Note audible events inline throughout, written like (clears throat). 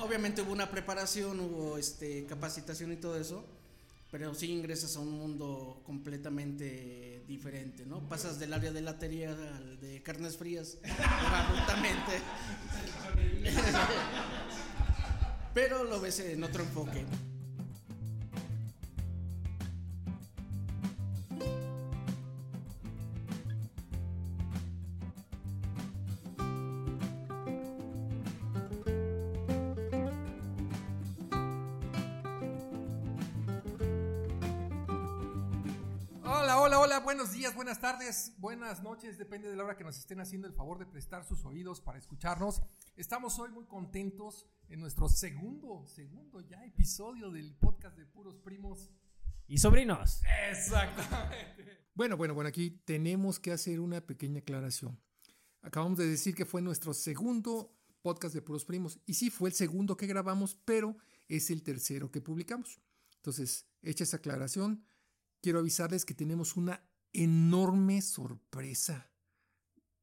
obviamente hubo una preparación, hubo este, capacitación y todo eso, pero sí ingresas a un mundo completamente diferente, ¿no? Pasas del área de latería al de carnes frías, (laughs) abruptamente. (laughs) pero lo ves en otro enfoque. Tardes, buenas noches, depende de la hora que nos estén haciendo el favor de prestar sus oídos para escucharnos. Estamos hoy muy contentos en nuestro segundo, segundo ya episodio del podcast de Puros Primos. Y sobrinos. Exactamente. Bueno, bueno, bueno, aquí tenemos que hacer una pequeña aclaración. Acabamos de decir que fue nuestro segundo podcast de Puros Primos. Y sí, fue el segundo que grabamos, pero es el tercero que publicamos. Entonces, hecha esa aclaración, quiero avisarles que tenemos una enorme sorpresa.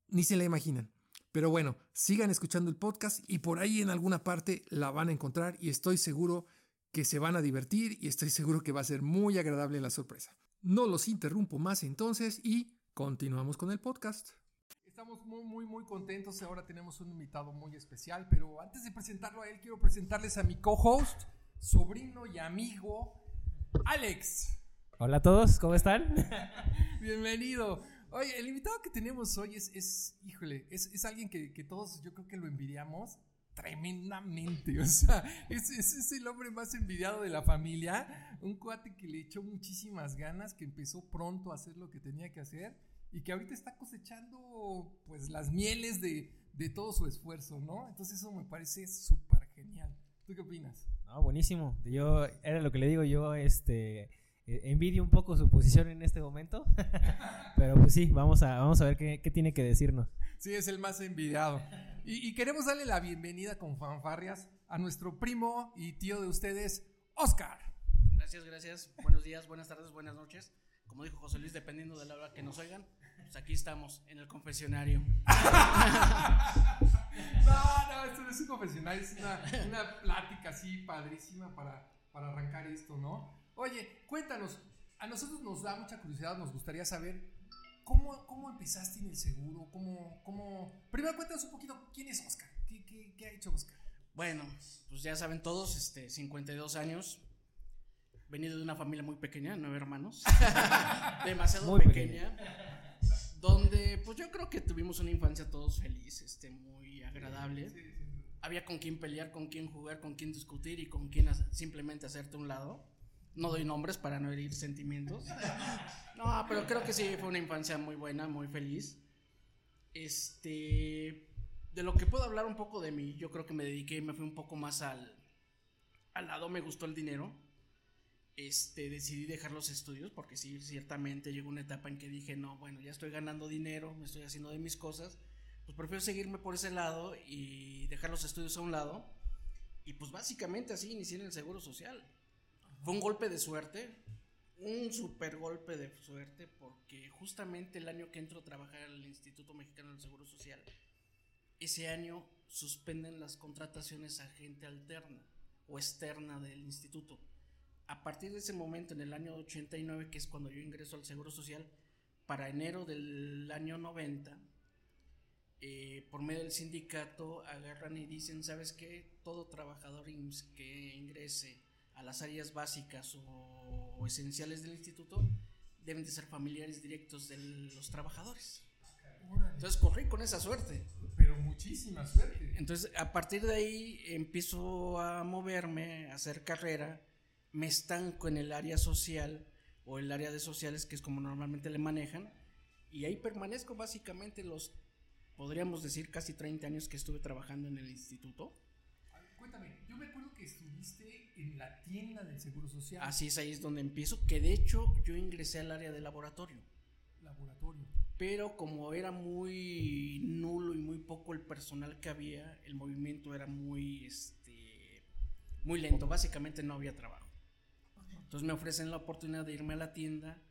Ni se la imaginan. Pero bueno, sigan escuchando el podcast y por ahí en alguna parte la van a encontrar y estoy seguro que se van a divertir y estoy seguro que va a ser muy agradable la sorpresa. No los interrumpo más entonces y continuamos con el podcast. Estamos muy, muy, muy contentos. Ahora tenemos un invitado muy especial, pero antes de presentarlo a él, quiero presentarles a mi co-host, sobrino y amigo, Alex. Hola a todos, ¿cómo están? (laughs) Bienvenido. Oye, el invitado que tenemos hoy es, es híjole, es, es alguien que, que, todos yo creo que lo envidiamos tremendamente. (laughs) O sea, es, es, el hombre más envidiado de la familia. Un cuate que le echó muchísimas ganas, que empezó pronto a hacer lo que tenía que hacer y que ahorita está cosechando pues las mieles de, de todo su esfuerzo, ¿no? Entonces eso me parece súper genial. ¿Tú qué opinas? No, buenísimo. Yo, era lo que le digo yo, este envidio un poco su posición en este momento. (laughs) Pero pues sí, vamos a, vamos a ver qué, tiene que decirnos. Sí, es el más envidiado. Y, queremos darle la bienvenida con fanfarrias a nuestro primo y tío de ustedes, Oscar. Gracias, gracias. Buenos días, buenas tardes, buenas noches. Como dijo José Luis, dependiendo de la hora que nos oigan, pues aquí estamos, en el confesionario. (laughs) no, no, esto no es un confesionario, es una, una plática así padrísima para, para arrancar esto, ¿no? Oye, cuéntanos, a nosotros nos da mucha curiosidad, nos gustaría saber cómo, cómo empezaste en el seguro, cómo, cómo... Primero cuéntanos un poquito quién es Oscar, qué, qué, qué ha hecho Oscar. Bueno, pues ya saben todos, este, 52 años, venido de una familia muy pequeña, nueve hermanos, (laughs) demasiado pequeña, donde pues yo creo que tuvimos una infancia todos feliz, este, muy agradable. Había con quién pelear, con quién jugar, con quién discutir y con quién simplemente hacerte un lado. No doy nombres para no herir sentimientos. No, pero creo que sí fue una infancia muy buena, muy feliz. Este, de lo que puedo hablar un poco de mí, yo creo que me dediqué, me fui un poco más al, al lado, me gustó el dinero. Este, decidí dejar los estudios porque sí, ciertamente llegó una etapa en que dije, no, bueno, ya estoy ganando dinero, me estoy haciendo de mis cosas, pues prefiero seguirme por ese lado y dejar los estudios a un lado. Y pues básicamente así inicié en el Seguro Social. Fue un golpe de suerte, un super golpe de suerte, porque justamente el año que entro a trabajar al Instituto Mexicano del Seguro Social, ese año suspenden las contrataciones a gente alterna o externa del instituto. A partir de ese momento, en el año 89, que es cuando yo ingreso al Seguro Social, para enero del año 90, eh, por medio del sindicato agarran y dicen, ¿sabes qué? Todo trabajador que ingrese a las áreas básicas o, esenciales del instituto deben de ser familiares directos de los trabajadores. Entonces corrí con esa suerte. Pero muchísima suerte. Entonces a partir de ahí empiezo a moverme, a hacer carrera, me estanco en el área social o el área de sociales, que es como normalmente le manejan, y ahí permanezco básicamente los, podríamos decir, casi 30 años que estuve trabajando en el instituto. Cuéntame, yo me acuerdo que estuviste en la tienda del Seguro Social. Así es, ahí es donde empiezo, que de hecho yo ingresé al área de laboratorio. Laboratorio. Pero como era muy nulo y muy poco el personal que había, el movimiento era muy, este, muy lento, básicamente no había trabajo. Entonces me ofrecen la oportunidad de irme a la tienda.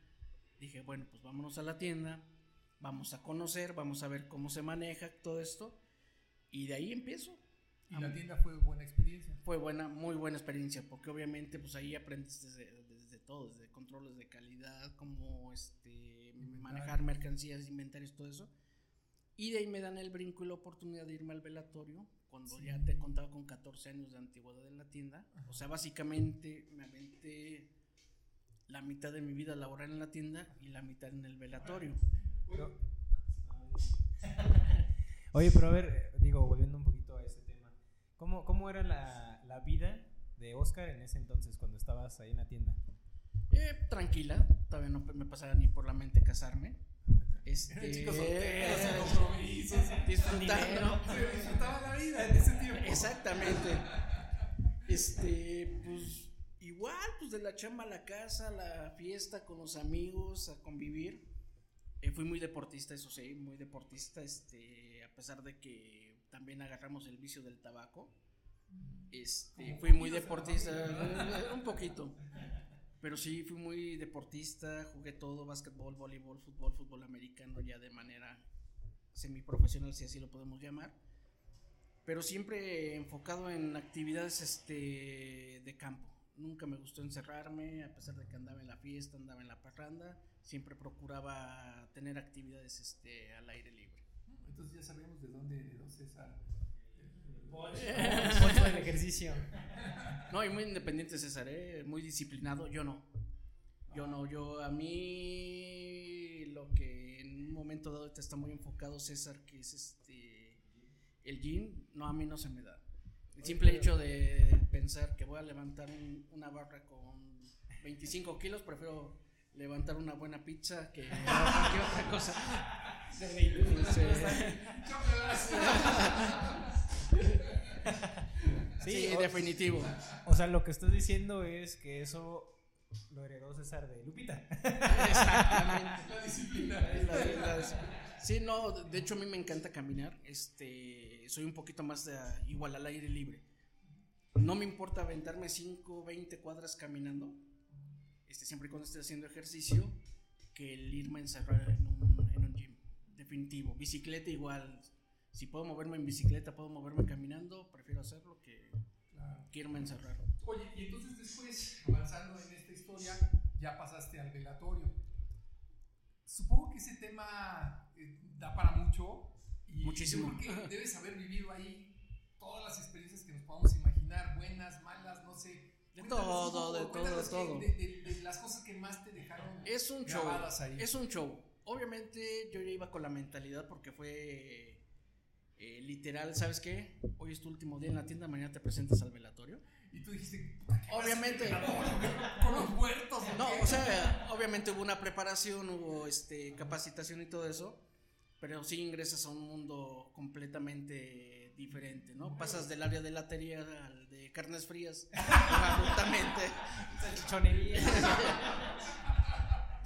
Dije, bueno, pues vámonos a la tienda, vamos a conocer, vamos a ver cómo se maneja todo esto. Y de ahí empiezo Y la tienda fue buena experiencia. Fue buena, muy buena experiencia, porque obviamente pues ahí aprendes desde, desde todo, desde controles de calidad, cómo este, manejar mercancías, inventarios, todo eso. Y de ahí me dan el brinco y la oportunidad de irme al velatorio, cuando ya te contaba con 14 años de antigüedad en la tienda. O sea, básicamente me aventé la mitad de mi vida laboral en la tienda y la mitad en el velatorio. Oye, pero a ver, digo, volviendo un poquito a ese ¿cómo, cómo era la, la vida de Oscar en ese entonces cuando estabas ahí en la tienda? Eh, tranquila, todavía no me pasaba ni por la mente casarme. Este, Chicos solteros, sin compromisos. disfrutando. Se disfrutaba la vida en ese tiempo. Exactamente. Este, pues igual, pues de la chamba a la casa, la fiesta con los amigos, a convivir. Eh, fui muy deportista, eso sí, muy deportista, este, a pesar de que también agarramos el vicio del tabaco. Este, fui muy deportista, ¿no? eh, un poquito. Pero sí, fui muy deportista, jugué todo, básquetbol, voleibol, fútbol, fútbol americano, ya de manera semiprofesional, si así lo podemos llamar. Pero siempre enfocado en actividades este, de campo. Nunca me gustó encerrarme, a pesar de que andaba en la fiesta, andaba en la parranda, siempre procuraba tener actividades este, al aire libre. Entonces ya sabemos de dónde heredó César. Mucho (laughs) del ejercicio. No, y muy independiente César, ¿eh? muy disciplinado, yo no. Yo no, yo a mí lo que en un momento dado te está muy enfocado César, que es este el gym, no, a mí no se me da. El simple hecho de pensar que voy a levantar un- una barra con 25 kilos, prefiero levantar una buena pizza que (laughs) otra cosa. Sí, Sí, sí, o- definitivo. O sea, lo que estás diciendo es que eso lo heredó César de Lupita. Exactamente. La disciplina. La- la- la- sí, no, de hecho a mí me encanta caminar. Este, soy un poquito más de, igual al aire libre. No me importa aventarme 5, 20 cuadras caminando. Este, siempre y cuando esté haciendo ejercicio, que el irme a encerrar en un. Definitivo. Bicicleta igual. Si puedo moverme en bicicleta, puedo moverme caminando, prefiero hacerlo que, Claro. a encerrar. Oye, y entonces después, avanzando en esta historia, ya pasaste al velatorio. Supongo que ese tema eh, da para mucho. Y Muchísimo. Yo creo que (laughs) debes haber vivido ahí todas las experiencias que nos podamos imaginar, buenas, malas, no sé. De todo, poco, de todo, de que- todo. De, de- de las cosas que más te dejaron. Es un show. grabadas ahí. Es un show. Obviamente yo ya iba con la mentalidad porque fue eh, literal, ¿sabes qué? Hoy es tu último día en la tienda, mañana te presentas al velatorio. Y tú dijiste, "Puta, (laughs) ¿qué Obviamente. con los muertos. No, qué?" o sea, obviamente hubo una preparación, hubo este capacitación y todo eso, pero sí ingresas a un mundo completamente diferente, ¿no? Pasas del área de latería al de carnes frías, (laughs) absolutamente. (laughs)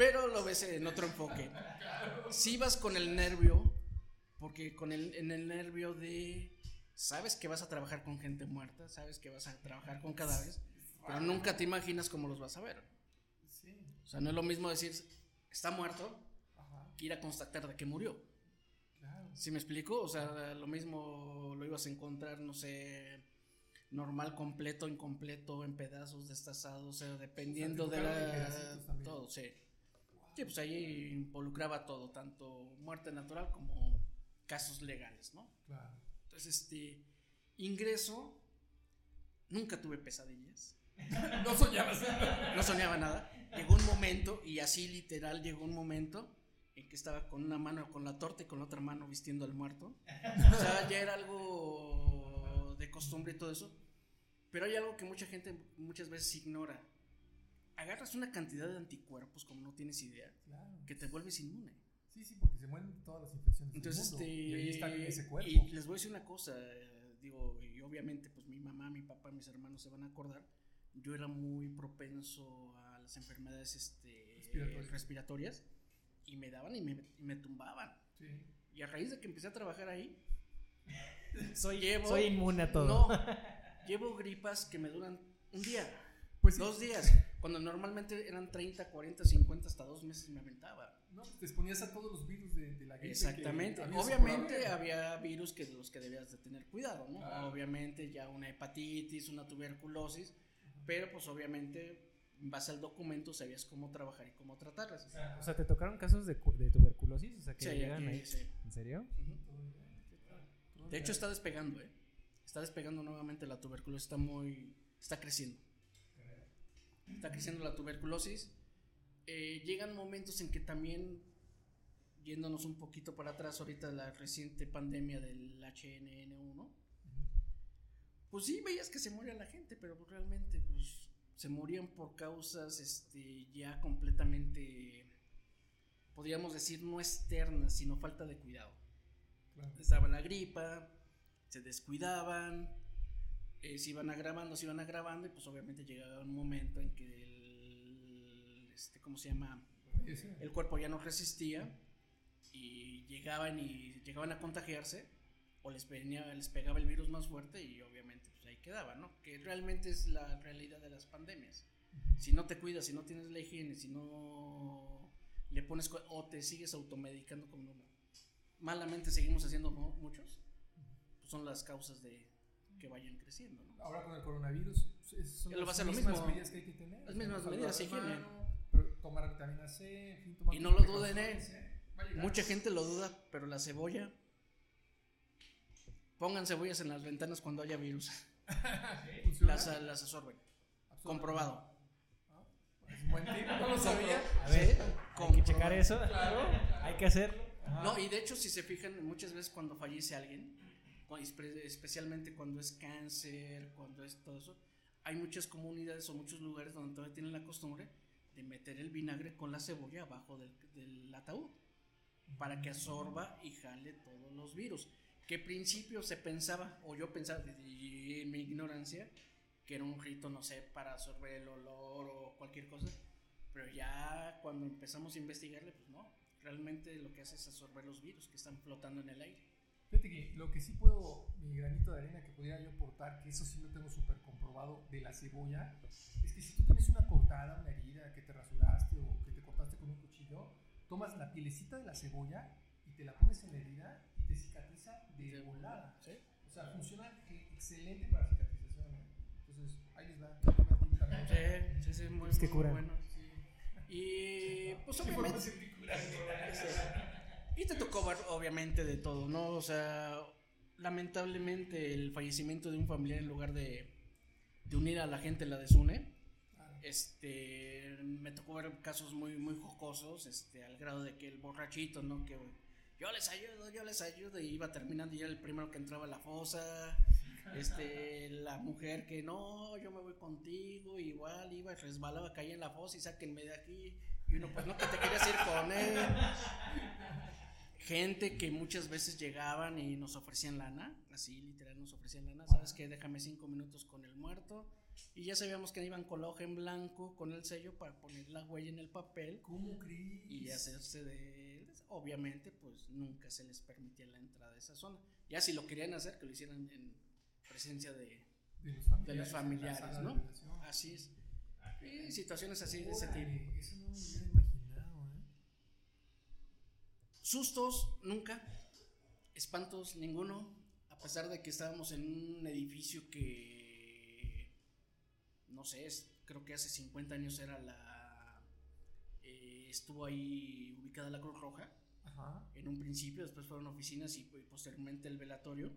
Pero lo ves en otro enfoque. Si vas con el nervio, porque con el, en el nervio de, sabes que vas a trabajar con gente muerta, sabes que vas a trabajar con cadáveres, pero nunca te imaginas cómo los vas a ver. O sea, no es lo mismo decir, está muerto, que ir a constatar de que murió. claro. ¿Sí me explico? O sea, lo mismo lo ibas a encontrar, no sé, normal, completo, incompleto, en pedazos, destazados, o sea, dependiendo de la... también. Todo, sí. Pues ahí involucraba todo, tanto muerte natural como casos legales, ¿no? Claro. Entonces, este, ingreso, nunca tuve pesadillas, (laughs) No soñabas. no soñaba nada. Llegó un momento, y así literal llegó un momento en que estaba con una mano con la torta y con la otra mano vistiendo al muerto. O sea, ya era algo de costumbre y todo eso. Pero hay algo que mucha gente muchas veces ignora. Agarras una cantidad de anticuerpos, como no tienes idea, Claro. que te vuelves inmune. Sí, sí, porque se mueren todas las infecciones. Entonces, del mundo, este, y ahí están en ese cuerpo. y les voy a decir una cosa, digo, y obviamente, pues mi mamá, mi papá, mis hermanos se van a acordar. Yo era muy propenso a las enfermedades este, Respiratorias. respiratorias y me daban y me, y me tumbaban. Sí. Y a raíz de que empecé a trabajar ahí, (laughs) Soy, Llevo- soy inmune a todo. no, llevo gripas que me duran un día, Pues sí. dos días, cuando normalmente eran 30, 40, 50, hasta dos meses me aventaba. No, te exponías a todos los virus de, de la gripe. Exactamente. Obviamente había virus que los que debías de tener cuidado, ¿no? Claro. Obviamente ya una hepatitis, una tuberculosis, pero pues obviamente en base al documento sabías cómo trabajar y cómo tratarlas. O sea, ¿te tocaron casos de, de tuberculosis? O sea, que Sí, llegan ahí. sí. ¿En serio? De hecho está despegando, ¿eh? Está despegando nuevamente la tuberculosis, está muy... está creciendo. Está creciendo la tuberculosis. Eh, llegan momentos en que también, yéndonos un poquito para atrás ahorita la reciente pandemia del HNN1, pues sí veías que se moría la gente, pero pues realmente pues, se morían por causas este, ya completamente, podríamos decir, no externas, sino falta de cuidado Claro. estaba la gripa, se descuidaban, eh, se iban agravando, se iban agravando y pues obviamente llegaba un momento en que el, este, ¿cómo se llama? Sí, sí. El cuerpo ya no resistía y llegaban y llegaban a contagiarse o les, venía, les pegaba el virus más fuerte y obviamente pues ahí quedaba, ¿no? Que realmente es la realidad de las pandemias. Si no te cuidas, si no tienes la higiene, si no le pones o te sigues automedicando como malamente seguimos haciendo mu- muchos, pues son las causas de que vayan creciendo, ¿no? Ahora con el coronavirus, son lo va a las ser lo mismas mismo. medidas que hay que tener. Las mismas medidas, pero tomar vitamina C, en fin, tomar Y no lo duden, ¿eh? Llegar. Mucha gente lo duda, pero la cebolla pongan cebollas en las ventanas cuando haya virus, (laughs) ¿Funciona? las, las absorben, Absorbe. comprobado. Es un buen tip, no lo sabía. A ver, Sí, hay que checar eso. Hay que hacerlo. No, y de hecho, si se fijan, muchas veces cuando fallece alguien, especialmente cuando es cáncer, cuando es todo eso, hay muchas comunidades o muchos lugares donde todavía tienen la costumbre de meter el vinagre con la cebolla abajo del, ataúd para que absorba y jale todos los virus. Que principio se pensaba, o yo pensaba, en mi ignorancia, que era un rito, no sé, para absorber el olor o cualquier cosa, pero ya cuando empezamos a investigarle, pues no, realmente lo que hace es absorber los virus que están flotando en el aire. Fíjate que lo que sí puedo, mi granito de arena que pudiera yo aportar, que eso sí lo tengo súper comprobado de la cebolla, es que si tú tienes una cortada, una herida, que te rasuraste o que te cortaste con un cuchillo, tomas la pielecita de la cebolla y te la pones en la herida y te cicatriza de volada. ¿sí? O sea, funciona excelente para cicatrización. ¿eh? Entonces, ahí les también. Sí, sí, sí, muy, Es que muy curan. bueno. Y pues obviamente... Y te tocó ver obviamente de todo, ¿no? O sea, lamentablemente el fallecimiento de un familiar en lugar de, de unir a la gente la desune. Este, me tocó ver casos muy, muy jocosos, este, al grado de que el borrachito, ¿no? Que yo les ayudo, yo les ayudo, y iba terminando y era el primero que entraba a la fosa. Este, la mujer que no, yo me voy contigo, igual iba, resbalaba, caía en la fosa y sáquenme de aquí. Y uno, pues no, que te querías ir con él. Gente que muchas veces llegaban y nos ofrecían lana, así literal nos ofrecían lana, ¿sabes qué? Déjame cinco minutos con el muerto. Y ya sabíamos que iban con la hoja en blanco, con el sello para poner la huella en el papel ¿Cómo crees? y hacerse de él. Obviamente, pues nunca se les permitía la entrada a esa zona. Ya si lo querían hacer, que lo hicieran en presencia de, de los familiares, de los familiares, ¿no? Así es. Y situaciones así de ese tipo. Eso no me imaginado, ¿eh? Sustos, nunca. Espantos, ninguno. A pesar de que estábamos en un edificio que, no sé, es- creo que hace 50 años era la... eh, estuvo ahí ubicada la Cruz Roja Ajá. en un principio, después fueron oficinas y, y posteriormente el velatorio.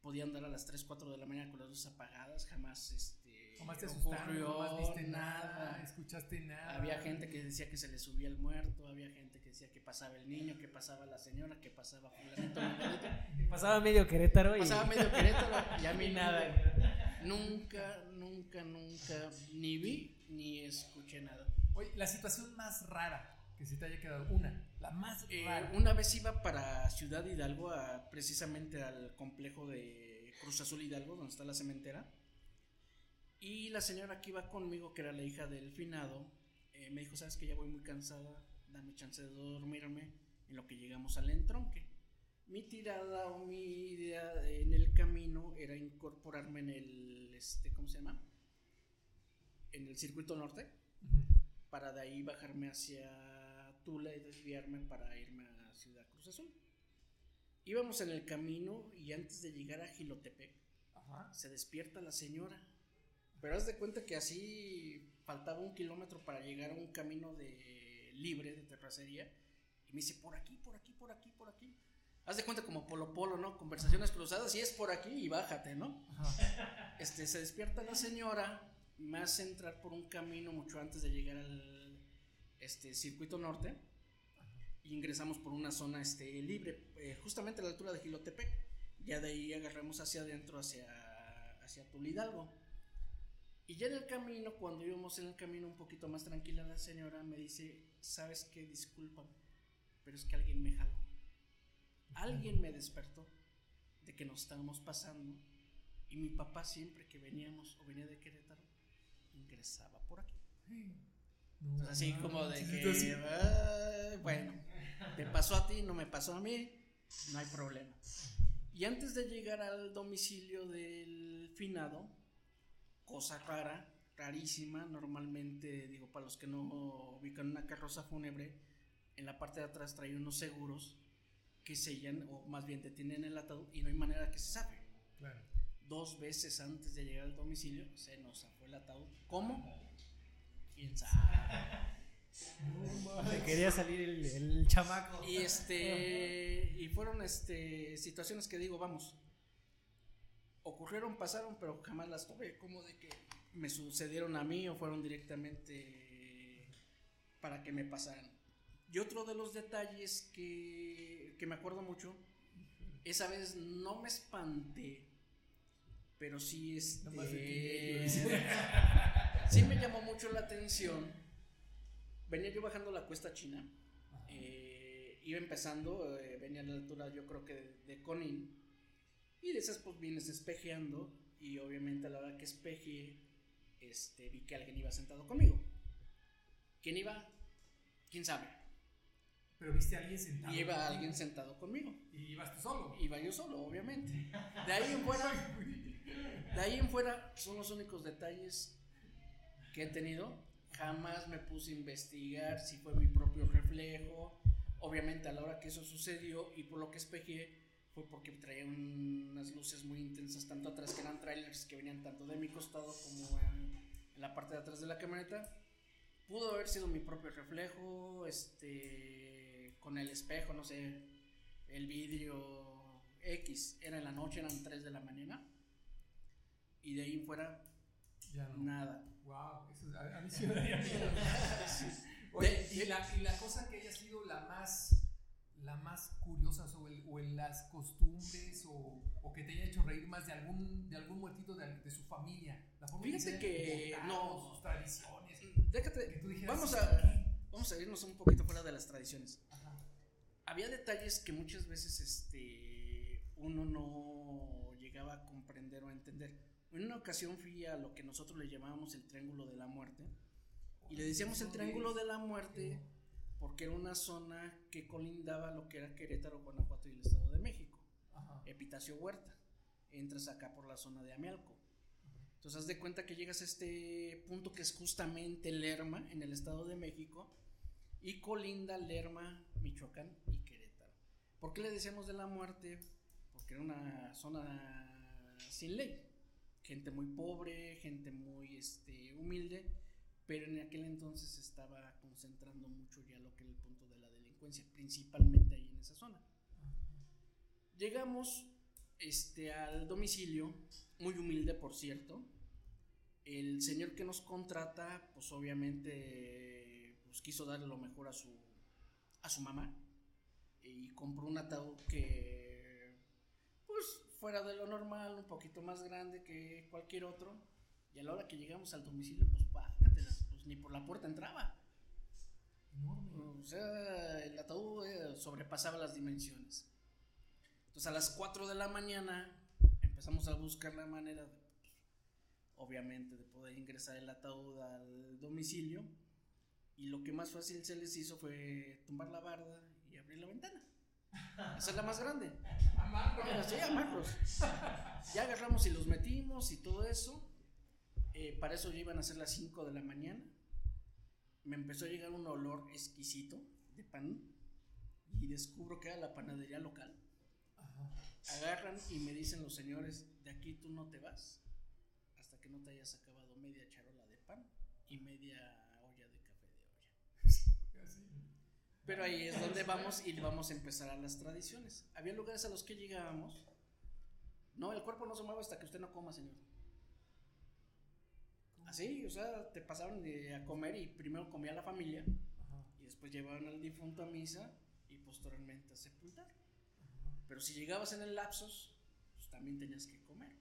Podían dar a las 3, 4 de la mañana con las luces apagadas, jamás este, Jamás te asustaron, jamás viste nada. nada, escuchaste nada. Había gente que decía que se le subía el muerto, había gente que decía que pasaba el niño, que pasaba la señora, que pasaba fulanito. (laughs) Pasaba medio Querétaro y. Pasaba medio Querétaro y a mí (laughs) nada. Nunca, nunca, nunca ni vi ni escuché nada. Oye, la situación más rara que se te haya quedado, una, la más Eh, rara. una vez iba para Ciudad Hidalgo, a- precisamente al complejo de Cruz Azul Hidalgo, donde está la cementera. Y la señora que iba conmigo, que era la hija del finado, eh, me dijo, sabes que ya voy muy cansada, dame chance de dormirme en lo que llegamos al entronque. Mi tirada o mi idea en el camino era incorporarme en el, este, ¿cómo se llama? En el circuito norte para de ahí bajarme hacia Tula y desviarme para irme a Ciudad Cruz Azul. Íbamos en el camino y antes de llegar a Gilotepec, Ajá. se despierta la señora. Pero haz de cuenta que así faltaba un kilómetro para llegar a un camino de libre de terracería. Y me dice, por aquí, por aquí, por aquí, por aquí. Haz de cuenta como Polo Polo, ¿no? Conversaciones cruzadas y es por aquí y bájate, ¿no? Ajá. Este, se despierta la señora, me hace entrar por un camino mucho antes de llegar al este, circuito norte. Y ingresamos por una zona este, libre, eh, justamente a la altura de Gilotepec. Ya de ahí agarramos hacia adentro, hacia, hacia Tulidalgo. Y ya en el camino, cuando íbamos en el camino un poquito más tranquila, la señora me dice, ¿sabes qué? Disculpa, pero es que alguien me jaló. Alguien me despertó de que nos estábamos pasando y mi papá siempre que veníamos o venía de Querétaro ingresaba por aquí. No así como de que, "Ah, bueno, te pasó a ti, no me pasó a mí, no hay problema. Y antes de llegar al domicilio del finado, cosa rara, rarísima, normalmente, digo, para los que no ubican una carroza fúnebre, en la parte de atrás trae unos seguros que sellan, o más bien detienen el ataúd y no hay manera que se sabe. Claro. Dos veces antes de llegar al domicilio se nos zafó el ataúd. ¿Cómo? ¿Quién sabe? (laughs) Se quería salir el, el chamaco. Y este y fueron este situaciones que digo, vamos. Ocurrieron, pasaron, pero jamás las tuve como de que me sucedieron a mí o fueron directamente para que me pasaran. Y otro de los detalles que, que me acuerdo mucho, esa vez no me espanté, pero sí este, miedo, (laughs) sí me llamó mucho la atención. Venía yo bajando la cuesta china, eh, iba empezando, eh, venía a la altura yo creo que de, de Conin, y de esas pues vienes espejeando, y obviamente a la hora que espejeé, este, vi que alguien iba sentado conmigo. ¿Quién iba? ¿Quién sabe? Pero viste a alguien sentado. Y iba contigo. alguien sentado conmigo. Y ibas tú solo. Iba yo solo, obviamente. De ahí en fuera, de ahí en fuera son los únicos detalles que he tenido. Jamás me puse a investigar si fue mi propio reflejo. Obviamente a la hora que eso sucedió y por lo que espejé fue porque traía unas luces muy intensas tanto atrás que eran trailers que venían tanto de mi costado como en, en la parte de atrás de la camioneta. Pudo haber sido mi propio reflejo, este, con el espejo, no sé, el vidrio X, era en la noche, eran 3 de la mañana. Y de ahí en fuera, Ya no. nada. Wow, eso a, mí sí me. (laughs) Oye, y la, y la cosa que haya sido la más la más curiosa o, el- o en las costumbres o, o que te haya hecho reír más de algún de algún muertito de, de su familia la forma Fíjate que no. sus tradiciones Déjate, que tú dijeras vamos "¿Esto a, qué?". vamos a irnos un poquito fuera de las tradiciones. Ajá. Había detalles que muchas veces este, uno no llegaba a comprender o a entender. En una ocasión fui a lo que nosotros le llamábamos el Triángulo de la Muerte. Y le decíamos el Triángulo de la Muerte porque era una zona que colindaba lo que era Querétaro, Guanajuato y el Estado de México. Ajá. Epitacio Huerta. Entras acá por la zona de Amialco. Entonces haz de cuenta que llegas a este punto que es justamente Lerma, en el Estado de México, y colinda Lerma, Michoacán y Querétaro. ¿Por qué le decíamos de la muerte? Porque era una zona sin ley. Gente muy pobre, gente muy este, humilde, pero en aquel entonces se estaba concentrando mucho ya lo que era el punto de la delincuencia, principalmente ahí en esa zona. Llegamos este, al domicilio, muy humilde por cierto. El señor que nos contrata, pues obviamente pues, quiso darle lo mejor a su, a su mamá y compró un ataúd que pues fuera de lo normal, un poquito más grande que cualquier otro. Y a la hora que llegamos al domicilio, pues págatelas, pues ni por la puerta entraba. enorme O sea, el ataúd eh, sobrepasaba las dimensiones. Entonces a las 4 de la mañana empezamos a buscar la manera, de, pues, obviamente, de poder ingresar el ataúd al domicilio. Y lo que más fácil se les hizo fue tumbar la barda y abrir la ventana. Esa es la más grande. Amarro. Sí, amarros. Ya agarramos y los metimos y todo eso. Eh, para eso ya iban a ser las 5 de la mañana. Me empezó a llegar un olor exquisito de pan y descubro que era la panadería local. Agarran y me dicen los señores, de aquí tú no te vas hasta que no te hayas acabado media charola de pan y media olla de café de olla. (laughs) Pero ahí es donde vamos y vamos a empezar a las tradiciones. Había lugares a los que llegábamos. No, el cuerpo no se mueve hasta que usted no coma, señor. Así, o sea, te pasaban de a comer y primero comía la familia y después llevaban al difunto a misa y posteriormente a sepultar. Pero si llegabas en el lapsus, pues también tenías que comer.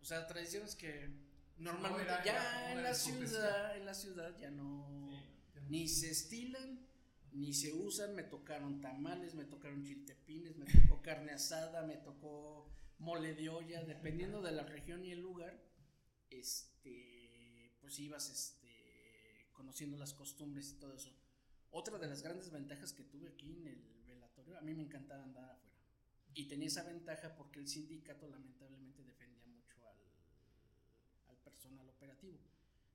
O sea, tradiciones que normalmente era- ya era en la ciudad, en la ciudad ya no ni se estilan ni se usan. Me tocaron tamales, me tocaron chiltepines, me tocó carne asada, me tocó mole de olla, dependiendo de la región y el lugar. Este, pues ibas este conociendo las costumbres y todo eso. Otra de las grandes ventajas que tuve aquí en el velatorio, a mí me encantaba andar afuera. Y tenía esa ventaja porque el sindicato lamentablemente defendía mucho al, al personal operativo.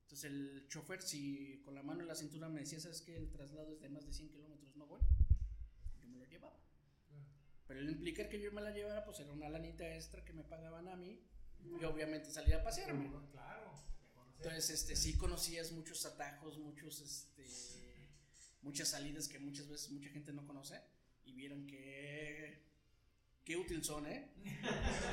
Entonces el chofer, si con la mano en la cintura me decía, ¿sabes que El traslado es de más de 100 kilómetros, no voy. Yo me lo llevaba. Pero el implicar que yo me la llevara, pues era una lanita extra que me pagaban a mí. Y obviamente salir a pasearme. Claro. Entonces, este, sí conocías muchos atajos, muchos, este, muchas salidas que muchas veces mucha gente no conoce y vieron que qué útil son, ¿eh?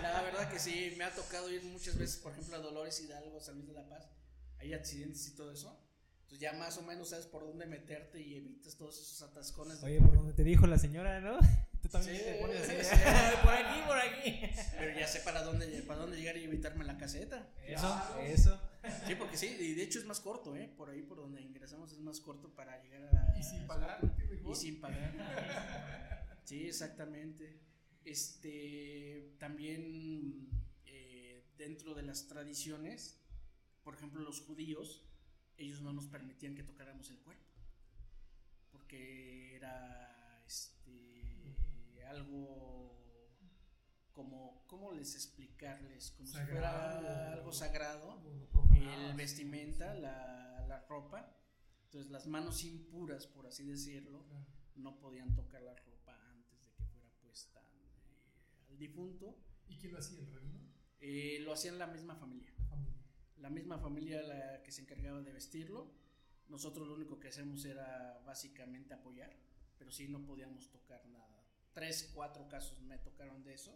La verdad que sí, me ha tocado ir muchas veces, por ejemplo, a Dolores Hidalgo, San Luis de la Paz, hay accidentes y todo eso. Entonces ya más o menos sabes por dónde meterte y evitas todos esos atascones. Oye, por donde te dijo la señora, ¿no? Tú también Sí, te pones así. (laughs) sí. por aquí, por aquí. Pero ya sé para dónde, para dónde llegar y evitarme la caseta. Eso, eso. Sí, porque sí, y de hecho es más corto, ¿eh? Por ahí por donde ingresamos es más corto para llegar a... Y sin pagar, qué mejor. Y sin pagar. Sí, exactamente. Este, también eh, dentro de las tradiciones, por ejemplo, los judíos, ellos no nos permitían que tocáramos el cuerpo, porque era, algo como, ¿cómo les explicarles? Como si fuera algo sagrado el vestimenta, la, la ropa. Entonces las manos impuras, por así decirlo, no podían tocar la ropa antes de que fuera puesta eh, al difunto. ¿Y quién lo hacía? ¿El rabino? Eh, lo hacían la misma familia. La familia. La misma familia la que se encargaba de vestirlo. Nosotros lo único que hacemos era básicamente apoyar, pero sí no podíamos tocar nada. Tres, cuatro casos me tocaron de esos.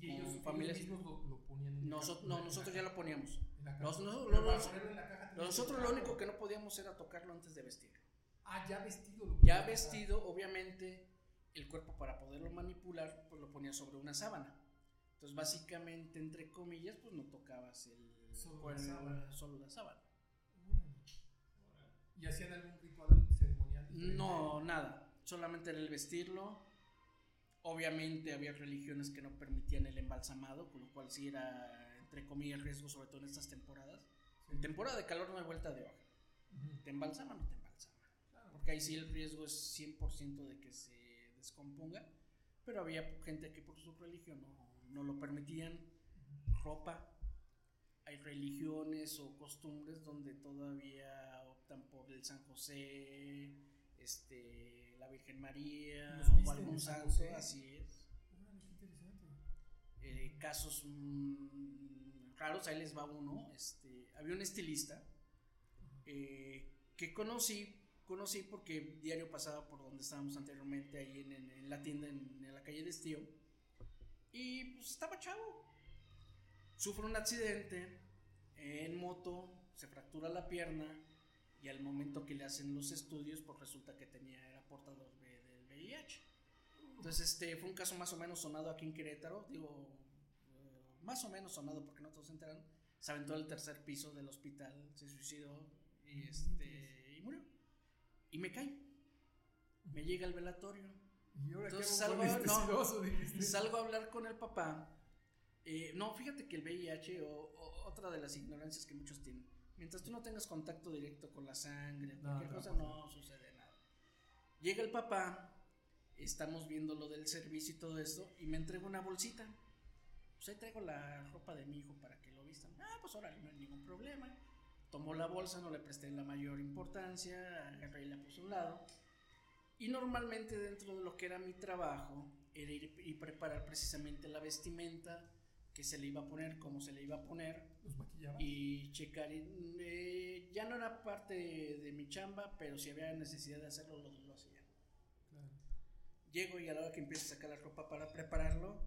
Y ellos, ellos familias- mismos lo, lo ponían en Noso- la- no, la nosotros ya lo poníamos. La la Nosotros lo único que no podíamos era tocarlo antes de vestirlo. Ah, ya vestido. Lo Ya vestido, obviamente, el cuerpo para poderlo manipular, pues lo ponía sobre una sábana. Entonces, básicamente, entre comillas, pues no tocabas el Solo la cuerpo, sábana. solo la sábana. ¿Y hacían algún ritual ceremonial? No, nada. Solamente era el vestirlo. Obviamente había religiones que no permitían el embalsamado, con lo cual sí era, entre comillas, riesgo, sobre todo en estas temporadas. Sí. En temporada de calor no hay vuelta de hoja. ¿Te embalsama o no te embalsama? Claro. Porque ahí sí el riesgo es 100% de que se descomponga. Pero había gente que por su religión no, no lo permitían. Ropa. Hay religiones o costumbres donde todavía optan por el San José, este, la Virgen María ¿Los o algún santo, así es. Órale, qué interesante. Eh, casos mm, raros, ahí les va uno. Este, había un estilista eh, que conocí, conocí porque diario pasaba por donde estábamos anteriormente, ahí en, en- en la tienda, en, en la calle de Estío, y pues estaba chavo. Sufre un accidente en moto, se fractura la pierna, y al momento que le hacen los estudios, pues resulta que tenía, era portador de- del VIH. Entonces, este fue un caso más o menos sonado aquí en Querétaro, digo, eh, más o menos sonado porque no todos se enteran. Se aventó del tercer piso del hospital, se suicidó y, este, y murió. Y me cae. Me llega el velatorio. Y ahora Entonces, salgo- este no. Salgo a hablar con el papá. Eh, no, fíjate que el VIH o, o otra de las ignorancias que muchos tienen. Mientras tú no tengas contacto directo con la sangre, cualquier no cosa, no sucede nada. Llega el papá, estamos viendo lo del servicio y todo esto, y me entrega una bolsita. Pues ahí traigo la ropa de mi hijo para que lo vistan. Ah, pues ahora no hay ningún problema. Tomó la bolsa, no le presté la mayor importancia, agarré y la puse a un lado. Y normalmente dentro de lo que era mi trabajo era ir y preparar precisamente la vestimenta que se le iba a poner, cómo se le iba a poner Los maquillaba. y checar. eh, ya no era parte de, de mi chamba, pero si había necesidad de hacerlo, lo, lo hacía. Claro. Llego y a la hora que empiezo a sacar la ropa para prepararlo,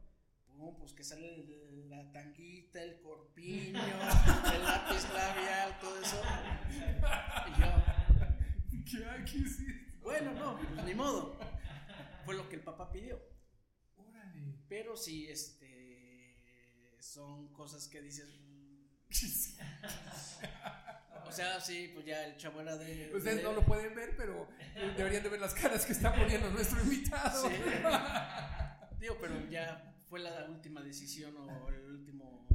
pum, pues que sale el- la tanguita, el corpiño, (laughs) el lápiz labial, todo eso. Y yo, ¿Qué, qué hiciste? bueno, no, pues ni modo. Fue lo que el papá pidió. Órale. Pero sí, este, son cosas que dices. O sea, sí, pues ya el chavo era de. Ustedes de- no lo pueden ver, pero deberían de ver las caras que está poniendo nuestro invitado. Sí. (laughs) Digo, pero ya fue la última decisión o el último,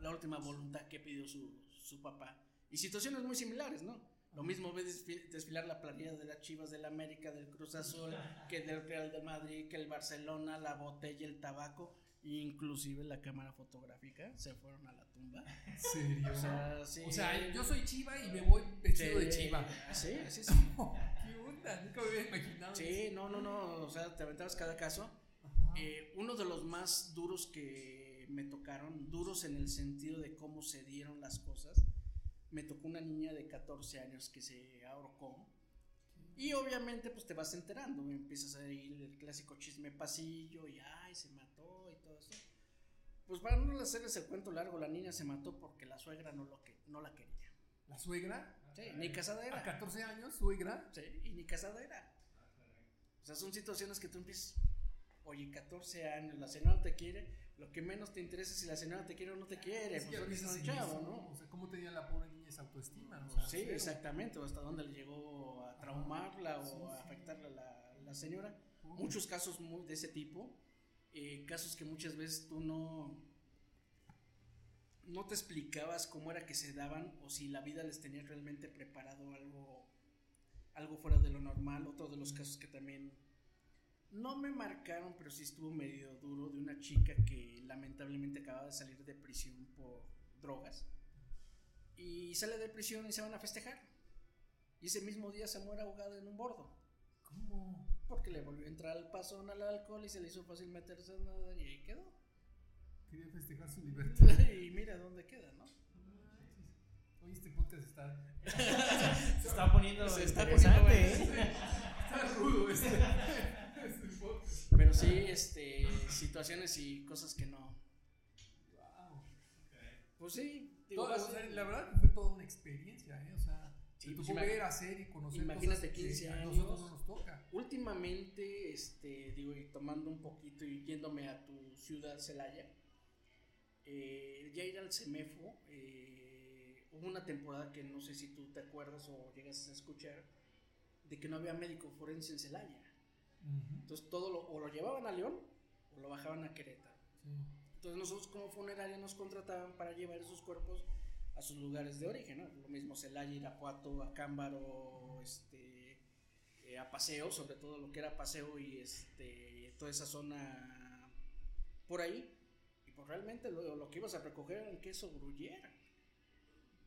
la última voluntad que pidió su, su papá. Y situaciones muy similares, ¿no? Lo mismo ves desfi- desfilar la planilla de las Chivas del América, del Cruz Azul, que del Real de Madrid, que el Barcelona, la botella, el tabaco, inclusive la cámara fotográfica, se fueron a la tumba. ¿En serio? O sea, sí. O sea, yo soy chiva y me voy vestido de Sí, chiva. Sí, sí, sí. (laughs) ¿Qué onda? Nunca me había imaginado. Sí, no, no, no, o sea, te aventabas cada caso. Eh, uno de los más duros que me tocaron, duros en el sentido de cómo se dieron las cosas, me tocó una niña de 14 años que se ahorcó. Y obviamente pues te vas enterando, empiezas a ir el clásico chisme pasillo y ay, se mató eso. Pues para no hacerles el cuento largo, la niña se mató porque la suegra no, lo que, no la quería. ¿La suegra? Sí, ni casada A era. 14 años, suegra. Sí, y ni casada era. O sea, son situaciones que tú empiezas, oye, 14 años, la señora no te quiere, lo que menos te interesa es si la señora te quiere o no te quiere, Es que pues eres un chavo, eso, ¿no? O sea, ¿cómo tenía la pobre niña esa autoestima? O sea, Sí, cero. exactamente, o hasta dónde le llegó a traumarla Sí, o a sí. afectarla a la, la señora. Uy. Muchos casos muy de ese tipo, eh, casos que muchas veces tú no, no te explicabas cómo era que se daban o si la vida les tenía realmente preparado algo, algo fuera de lo normal. Otro de los casos que también no me marcaron, pero sí estuvo medio duro, de una chica que lamentablemente acababa de salir de prisión por drogas. Y sale de prisión y se van a festejar. Y ese mismo día se muere ahogada en un bordo. ¿Cómo? Porque le volvió a entrar al pasón al alcohol y se le hizo fácil meterse a nadar y ahí quedó. Quería festejar su libertad. (laughs) y mira dónde queda, ¿no? Oye, este podcast está, (laughs) Se está poniendo Se está poniendo ¿eh? está rudo este, (laughs) este podcast. Pero sí, este, situaciones y cosas que no. Wow. Pues sí, digo, Toda- vas- o sea, la verdad fue toda una experiencia, ¿eh? O sea, Sí, tocó ver, hacer y conocer imagínate cosas 15 que a años. nosotros no nos toca. últimamente, este, digo, y tomando un poquito y yéndome a tu ciudad, Celaya, eh, ya ir al CEMEFO, eh, hubo una temporada que no sé si tú te acuerdas o llegas a escuchar, de que no había médico forense en Celaya. Entonces todo lo, o lo llevaban a León o lo bajaban a Querétaro. Sí. Entonces nosotros como funeraria nos contrataban para llevar esos cuerpos a sus lugares de origen, ¿no? Lo mismo Celaya, Irapuato, Acámbaro, este, eh, a Paseo, sobre todo lo que era Paseo y este, toda esa zona por ahí. Y pues realmente lo, lo que ibas a recoger era queso gruyera.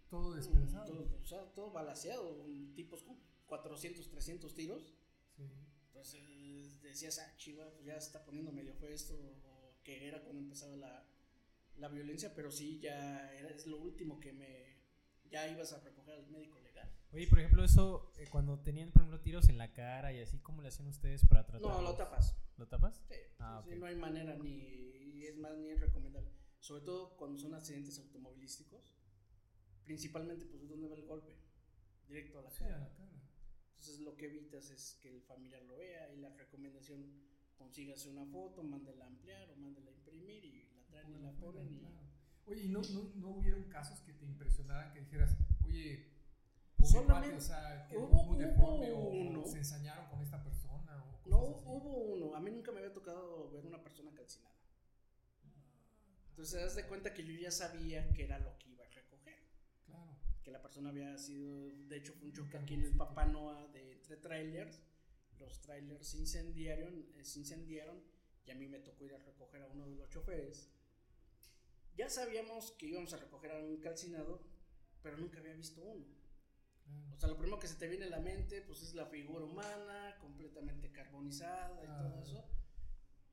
Todo despedazado. Todo, o sea, todo balaseado, tipos con 400, 300 tiros. Sí. Entonces decías, ah, chiva, pues ya se está poniendo medio feo esto, o que era cuando empezaba la, la violencia, pero sí, ya era, es lo último que me. Ya ibas a recoger al médico legal. Oye, por ejemplo, eso, eh, cuando tenían, por ejemplo, tiros en la cara y así, ¿cómo le hacían ustedes para tratar? No, lo tapas. ¿Lo tapas? Sí, Ah, sí, no hay manera ni. es más, ni es recomendable. Sobre todo cuando son accidentes automovilísticos. Principalmente, pues, ¿dónde va el golpe? Directo a la Sí, a cara. la cara. Entonces lo que evitas es que el familiar lo vea y la recomendación consígase una foto, mándela a ampliar o mándela a imprimir y traen y la ponen y. Oye, ¿y no, no, no hubieron casos que te impresionaran que dijeras, oye, Solamente o sea, hubo- o, uno. se ensañaron con esta persona o cosas no así? hubo uno, a mí nunca me había tocado ver una persona calcinada. Entonces haz de cuenta que yo ya sabía que era lo que iba a recoger, Claro. que la persona había sido, de hecho fue un choque aquí en el Papá Noa de entre trailers, los trailers se incendiaron, eh, se incendiaron y a mí me tocó ir a recoger a uno de los choferes. Ya sabíamos que íbamos a recoger a un calcinado, pero nunca había visto uno. O sea, lo primero que se te viene a la mente, pues es la figura humana, completamente carbonizada y todo Ah. eso.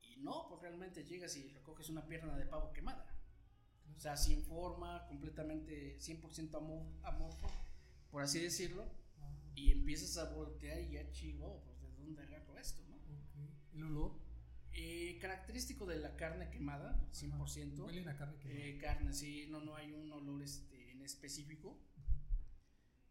Y no, pues realmente llegas y recoges una pierna de pavo quemada. O sea, sin forma, completamente 100% amor, amorfo, por así decirlo. Ah, Y empiezas a voltear y ya chivo, pues de dónde agarro esto, ¿no? ok. ¿El olor? Eh, característico de la carne quemada, 100%. Huele a carne que Eh, carne, sí, no, no hay un olor este, en específico.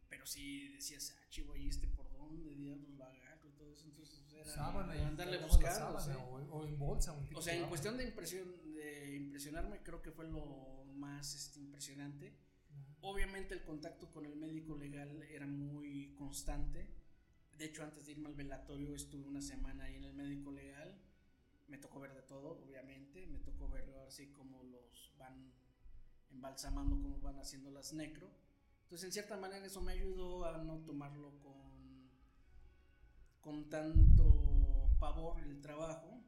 Pero sí decías, ah, chivo, ¿y este por dónde diablos lo agarro y todo eso? Entonces era sábana andarle buscando. sí. o, o en bolsa. O O sea, en cuestión de impresión, de impresionarme, creo que fue lo más este, impresionante. Ajá. Obviamente el contacto con el médico legal era muy constante. De hecho, antes de irme al velatorio estuve una semana ahí en el médico legal. Me tocó ver de todo, obviamente. Me tocó ver así como los van embalsamando, como van haciendo las necro. Entonces, en cierta manera, eso me ayudó a no tomarlo con, con tanto pavor el trabajo.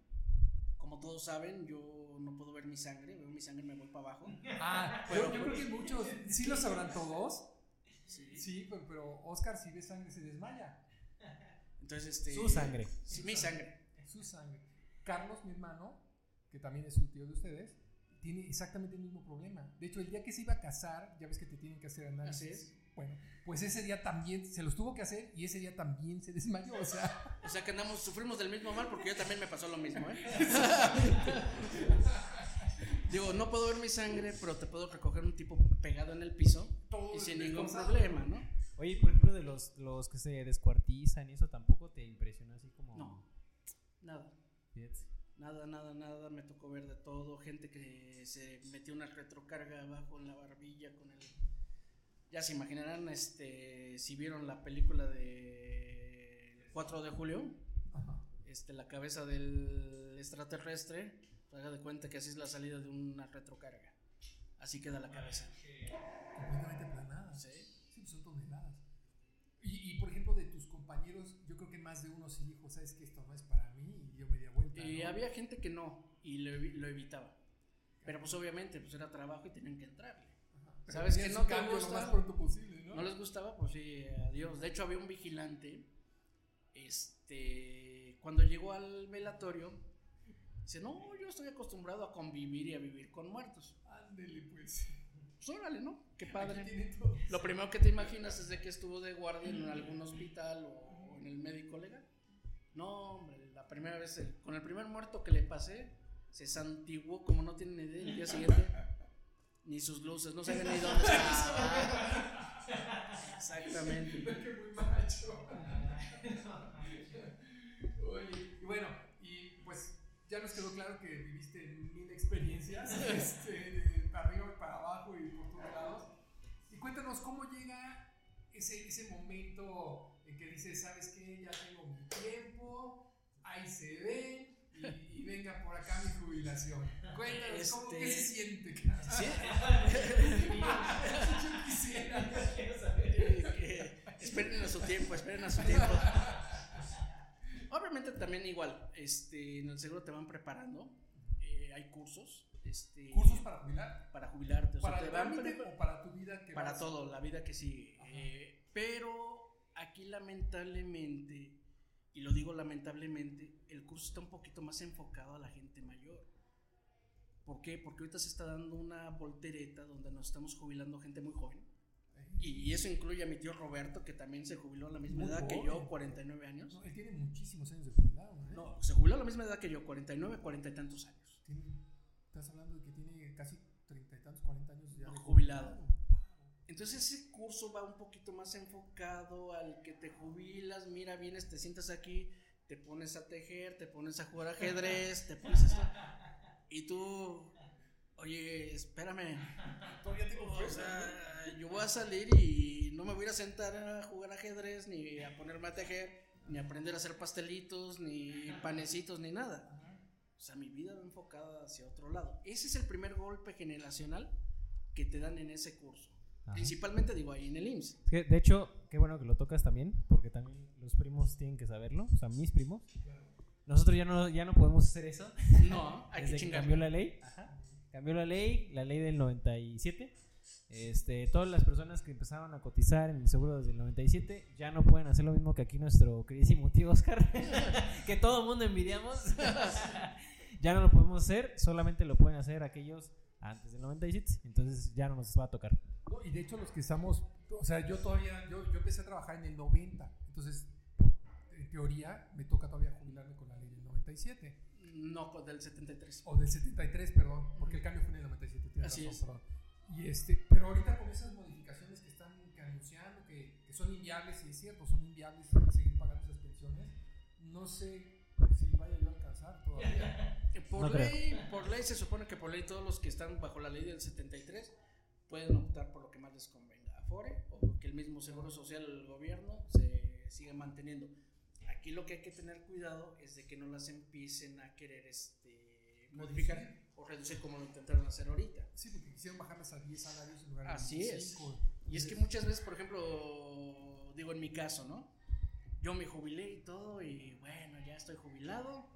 Como todos saben, yo no puedo ver mi sangre. Veo mi sangre y me voy para abajo. Ah, Pero- yo, yo creo que muchos, sí lo sabrán todos. Sí. Sí, pero, pero Oscar, si ve sangre, se desmaya. Entonces, este. Su sangre. Sí, mi sangre. Su sangre. Carlos, mi hermano, que también es un tío de ustedes, tiene exactamente el mismo problema. De hecho, el día que se iba a casar, ya ves que te tienen que hacer análisis. Así es. Bueno, pues ese día también se los tuvo que hacer y ese día también se desmayó. O sea, O sea que andamos, sufrimos del mismo mal porque yo también me pasó lo mismo, ¿eh? Digo, no puedo ver mi sangre, pero te puedo recoger un tipo pegado en el piso todo y sin ningún problema, ¿no? Oye, por ejemplo, de los, los que se descuartizan y eso tampoco te impresionó así como. No. Nada. Fíjate. Nada, nada, nada, me tocó ver de todo, gente que se metió una retrocarga abajo en la barbilla con el... Ya se imaginarán, este, si vieron la película de 4 de julio, Ajá. este, la cabeza del extraterrestre, haga de cuenta que así es la salida de una retrocarga. Así queda la cabeza. Completamente planada. ¿Sí? Sí, pues son toneladas. Y, y, por ejemplo, de tus compañeros, yo creo que más de uno sí dijo, sabes que esto no es Y ¿no? había gente que no, y lo, lo evitaba. Pero pues obviamente, pues era trabajo y tenían que entrarle. Ajá. ¿Sabes que no te gusta? Posible, ¿no? ¿No les gustaba? Pues sí, adiós. De hecho, había un vigilante. Este. Cuando llegó al velatorio, dice: No, yo estoy acostumbrado a convivir y a vivir con muertos. Ándele, pues. Pues órale, ¿no? Qué padre. Lo primero que te imaginas es de que estuvo de guardia en algún hospital o en el médico legal. No, hombre, primera vez, el- con el primer muerto que le pasé, se santiguó como no tienen idea el día siguiente. Ni sus luces, no sabía ni dónde estaba. Exactamente. (laughs) que muy macho. Oye, y bueno, y pues ya nos quedó claro que viviste mil experiencias, (laughs) este, para arriba y para abajo y por todos lados. Y cuéntanos cómo llega ese, ese momento en que dices, ¿sabes qué? Ya tengo mi tiempo, ahí se ve, y, y venga por acá mi jubilación. Cuéntanos, ¿cómo, ¿qué Este- se siente? Sí. (laughs) Yo quisiera. Eh, que esperen a su tiempo, esperen a su tiempo. Obviamente también igual, este, en el seguro te van preparando, eh, hay cursos, este, ¿Cursos para jubilar? para jubilarte, o sea, ¿Para te van pre- o para tu vida? Que para vas- todo, la vida que sigue. Eh, pero aquí lamentablemente, y lo digo lamentablemente, el curso está un poquito más enfocado a la gente mayor. ¿Por qué? Porque ahorita se está dando una voltereta donde nos estamos jubilando gente muy joven. Y eso incluye a mi tío Roberto, que también se jubiló a la misma Muy edad que yo, 49 años. No, él tiene muchísimos años de jubilado. ¿eh? No, se jubiló a la misma edad que yo, 49, 40 y tantos años. Tiene- estás hablando de que tiene casi treinta y tantos, cuarenta años ya de Jubilado. Entonces ese curso va un poquito más enfocado al que te jubilas, mira, vienes, te sientas aquí, te pones a tejer, te pones a jugar ajedrez, te pones a esto. Y tú, oye, espérame, Todavía tengo o sea, yo voy a salir y no me voy a sentar a jugar ajedrez, ni a ponerme a tejer, ni a aprender a hacer pastelitos, ni panecitos, ni nada. O sea, mi vida va enfocada hacia otro lado. Ese es el primer golpe generacional que te dan en ese curso. Ajá. Principalmente digo ahí en el IMSS. Es que, de hecho, qué bueno que lo tocas también, porque también los primos tienen que saberlo, o sea, mis primos. Nosotros ya no, ya no podemos hacer eso. No, hay desde que que cambió la ley. Cambió la ley, la ley del 97. Este, todas las personas que empezaron a cotizar en el seguro desde el 97 ya no pueden hacer lo mismo que aquí nuestro queridísimo tío Oscar, (laughs) que todo el mundo envidiamos. (laughs) ya no lo podemos hacer, solamente lo pueden hacer aquellos antes del 97. Entonces ya no nos va a tocar. No, y de hecho los que estamos, o sea, yo todavía, yo, yo empecé a trabajar en el 90, entonces en teoría me toca todavía jubilarme con la ley del 97. No, con- del 73. O del 73, perdón, porque el cambio fue en el 97, tienes Así razón, es. perdón. Y este, pero ahorita con esas modificaciones que están que anunciando, que, que son inviables, y es cierto, son inviables seguir pagando esas pensiones, no sé si vaya yo a alcanzar todavía. (laughs) Por, No creo. ley, por ley se supone que por ley todos los que están bajo la ley del 73 pueden optar por lo que más les convenga, Afore o que el mismo Seguro Social el gobierno se siga manteniendo. Aquí lo que hay que tener cuidado es de que no las empiecen a querer este, modificar o reducir como lo intentaron hacer ahorita. Sí, porque quisieron bajarlas a 10 salarios en lugar de Así es. 25. Y es que muchas veces, por ejemplo, digo en mi caso, ¿no? Yo me jubilé y todo y bueno, ya estoy jubilado,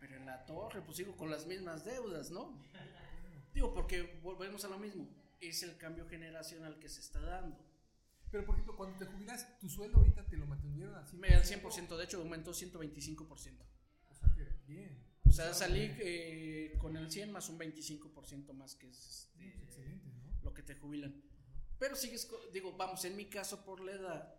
pero en la torre pues sigo con las mismas deudas, ¿no? Digo, porque volvemos a lo mismo, es el cambio generacional que se está dando. Pero por ejemplo, cuando te jubilas, tu sueldo ahorita te lo mantuvieron 100%. Me- Al 100%, de hecho aumentó 125%. O sea que bien. O sea, salí eh, con el 100 más un 25% más que es este, pues, excelente, ¿no? lo que te jubilan. Pero sigues, digo, vamos, en mi caso por la edad,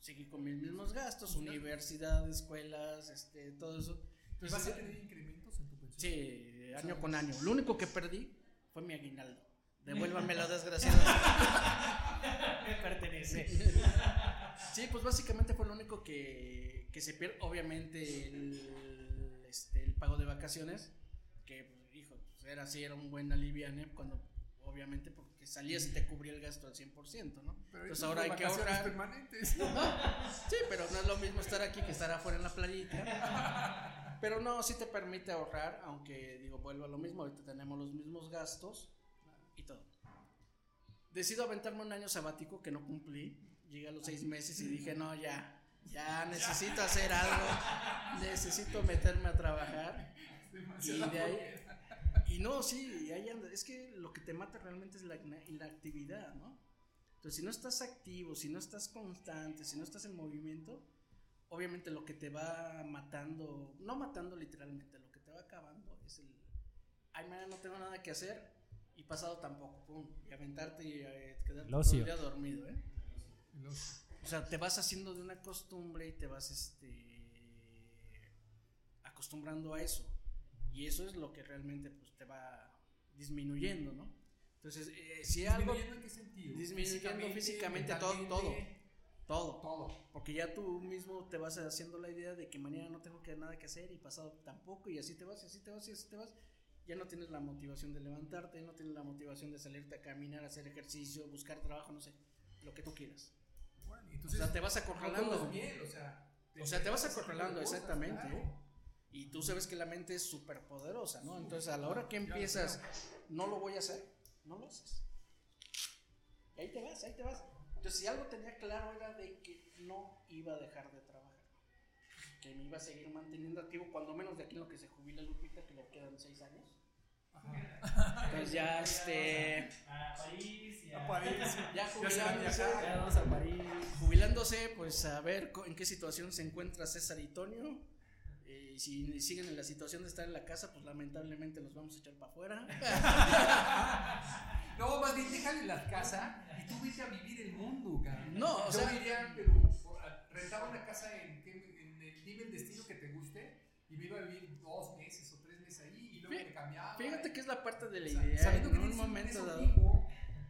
seguí con mis mismos gastos, universidad, escuelas, este, todo eso. ¿Y Entonces, vas a tener incrementos en tu pensión? sí, año con año. Lo único que perdí fue mi aguinaldo. Devuélvame la desgraciada. (laughs) Me pertenece. Sí, pues básicamente fue lo único que, que se pierde. Obviamente el, este, el pago de vacaciones, que pues, hijo, pues, era así, era un buen aliviane cuando obviamente porque salías y te cubría el gasto al 100%, ¿no? Pero Entonces ahora hay que vacaciones ahorrar. permanentes. (laughs) Sí, pero no es lo mismo estar aquí que estar afuera en la playita. Pero no, sí te permite ahorrar, aunque digo, vuelvo a lo mismo, ahorita tenemos los mismos gastos y todo. Decido aventarme un año sabático que no cumplí. Llegué a los seis meses y dije, no, ya, ya necesito hacer algo, necesito meterme a trabajar. Y de ahí, y no, sí, ahí anda. Es que lo que te mata realmente es la ina- inactividad, ¿no? Entonces, si no estás activo, si no estás constante, si no estás en movimiento, obviamente lo que te va matando, no matando literalmente, lo que te va acabando es el, ay, mañana no tengo nada que hacer y pasado tampoco, pum, y aventarte y eh, quedarte todo el día dormido, ¿eh? O sea, te vas haciendo de una costumbre y te vas este acostumbrando a eso. Y eso es lo que realmente pues, te va disminuyendo, ¿no? Entonces, eh, si algo ¿Disminuyendo en qué sentido? disminuyendo físicamente, todo, todo, todo, Todo. porque ya tú mismo te vas haciendo la idea de que mañana no tengo que nada que hacer y pasado tampoco y así te vas y así te vas y así te vas. Ya no tienes la motivación de levantarte, no tienes la motivación de salirte a caminar, hacer ejercicio, buscar trabajo, no sé, lo que tú quieras. Bueno, y O entonces, sea, te vas acorralando. bien, o sea, O sea, te vas acorralando, cosas, exactamente. claro. ¿eh? Y tú sabes que la mente es súper poderosa, ¿no? Entonces, a la hora que empiezas, no lo voy a hacer, no lo haces. Y ahí te vas, ahí te vas. Entonces, si algo tenía claro era de que no iba a dejar de trabajar. Que me iba a seguir manteniendo activo, cuando menos de aquí en lo que se jubila Lupita, que le quedan seis años. Entonces, ya, (laughs) este. A París y A París. Ya (laughs) jubilándose. Ya vamos a París. jubilándose, pues a ver en qué situación se encuentra César y Tonio. Eh, si siguen en la situación de estar en la casa, pues lamentablemente los vamos a echar para afuera. (laughs) No, más bien déjale la casa y tú vete a vivir el mundo, cabrón. No, o Yo sea- iría, pero rentaba una casa en, en el, destino que te guste y me iba a vivir dos meses o tres meses ahí y luego Fí- me cambiaba. Fíjate que es la parte de la O sea, idea. sabiendo que En un momento dado.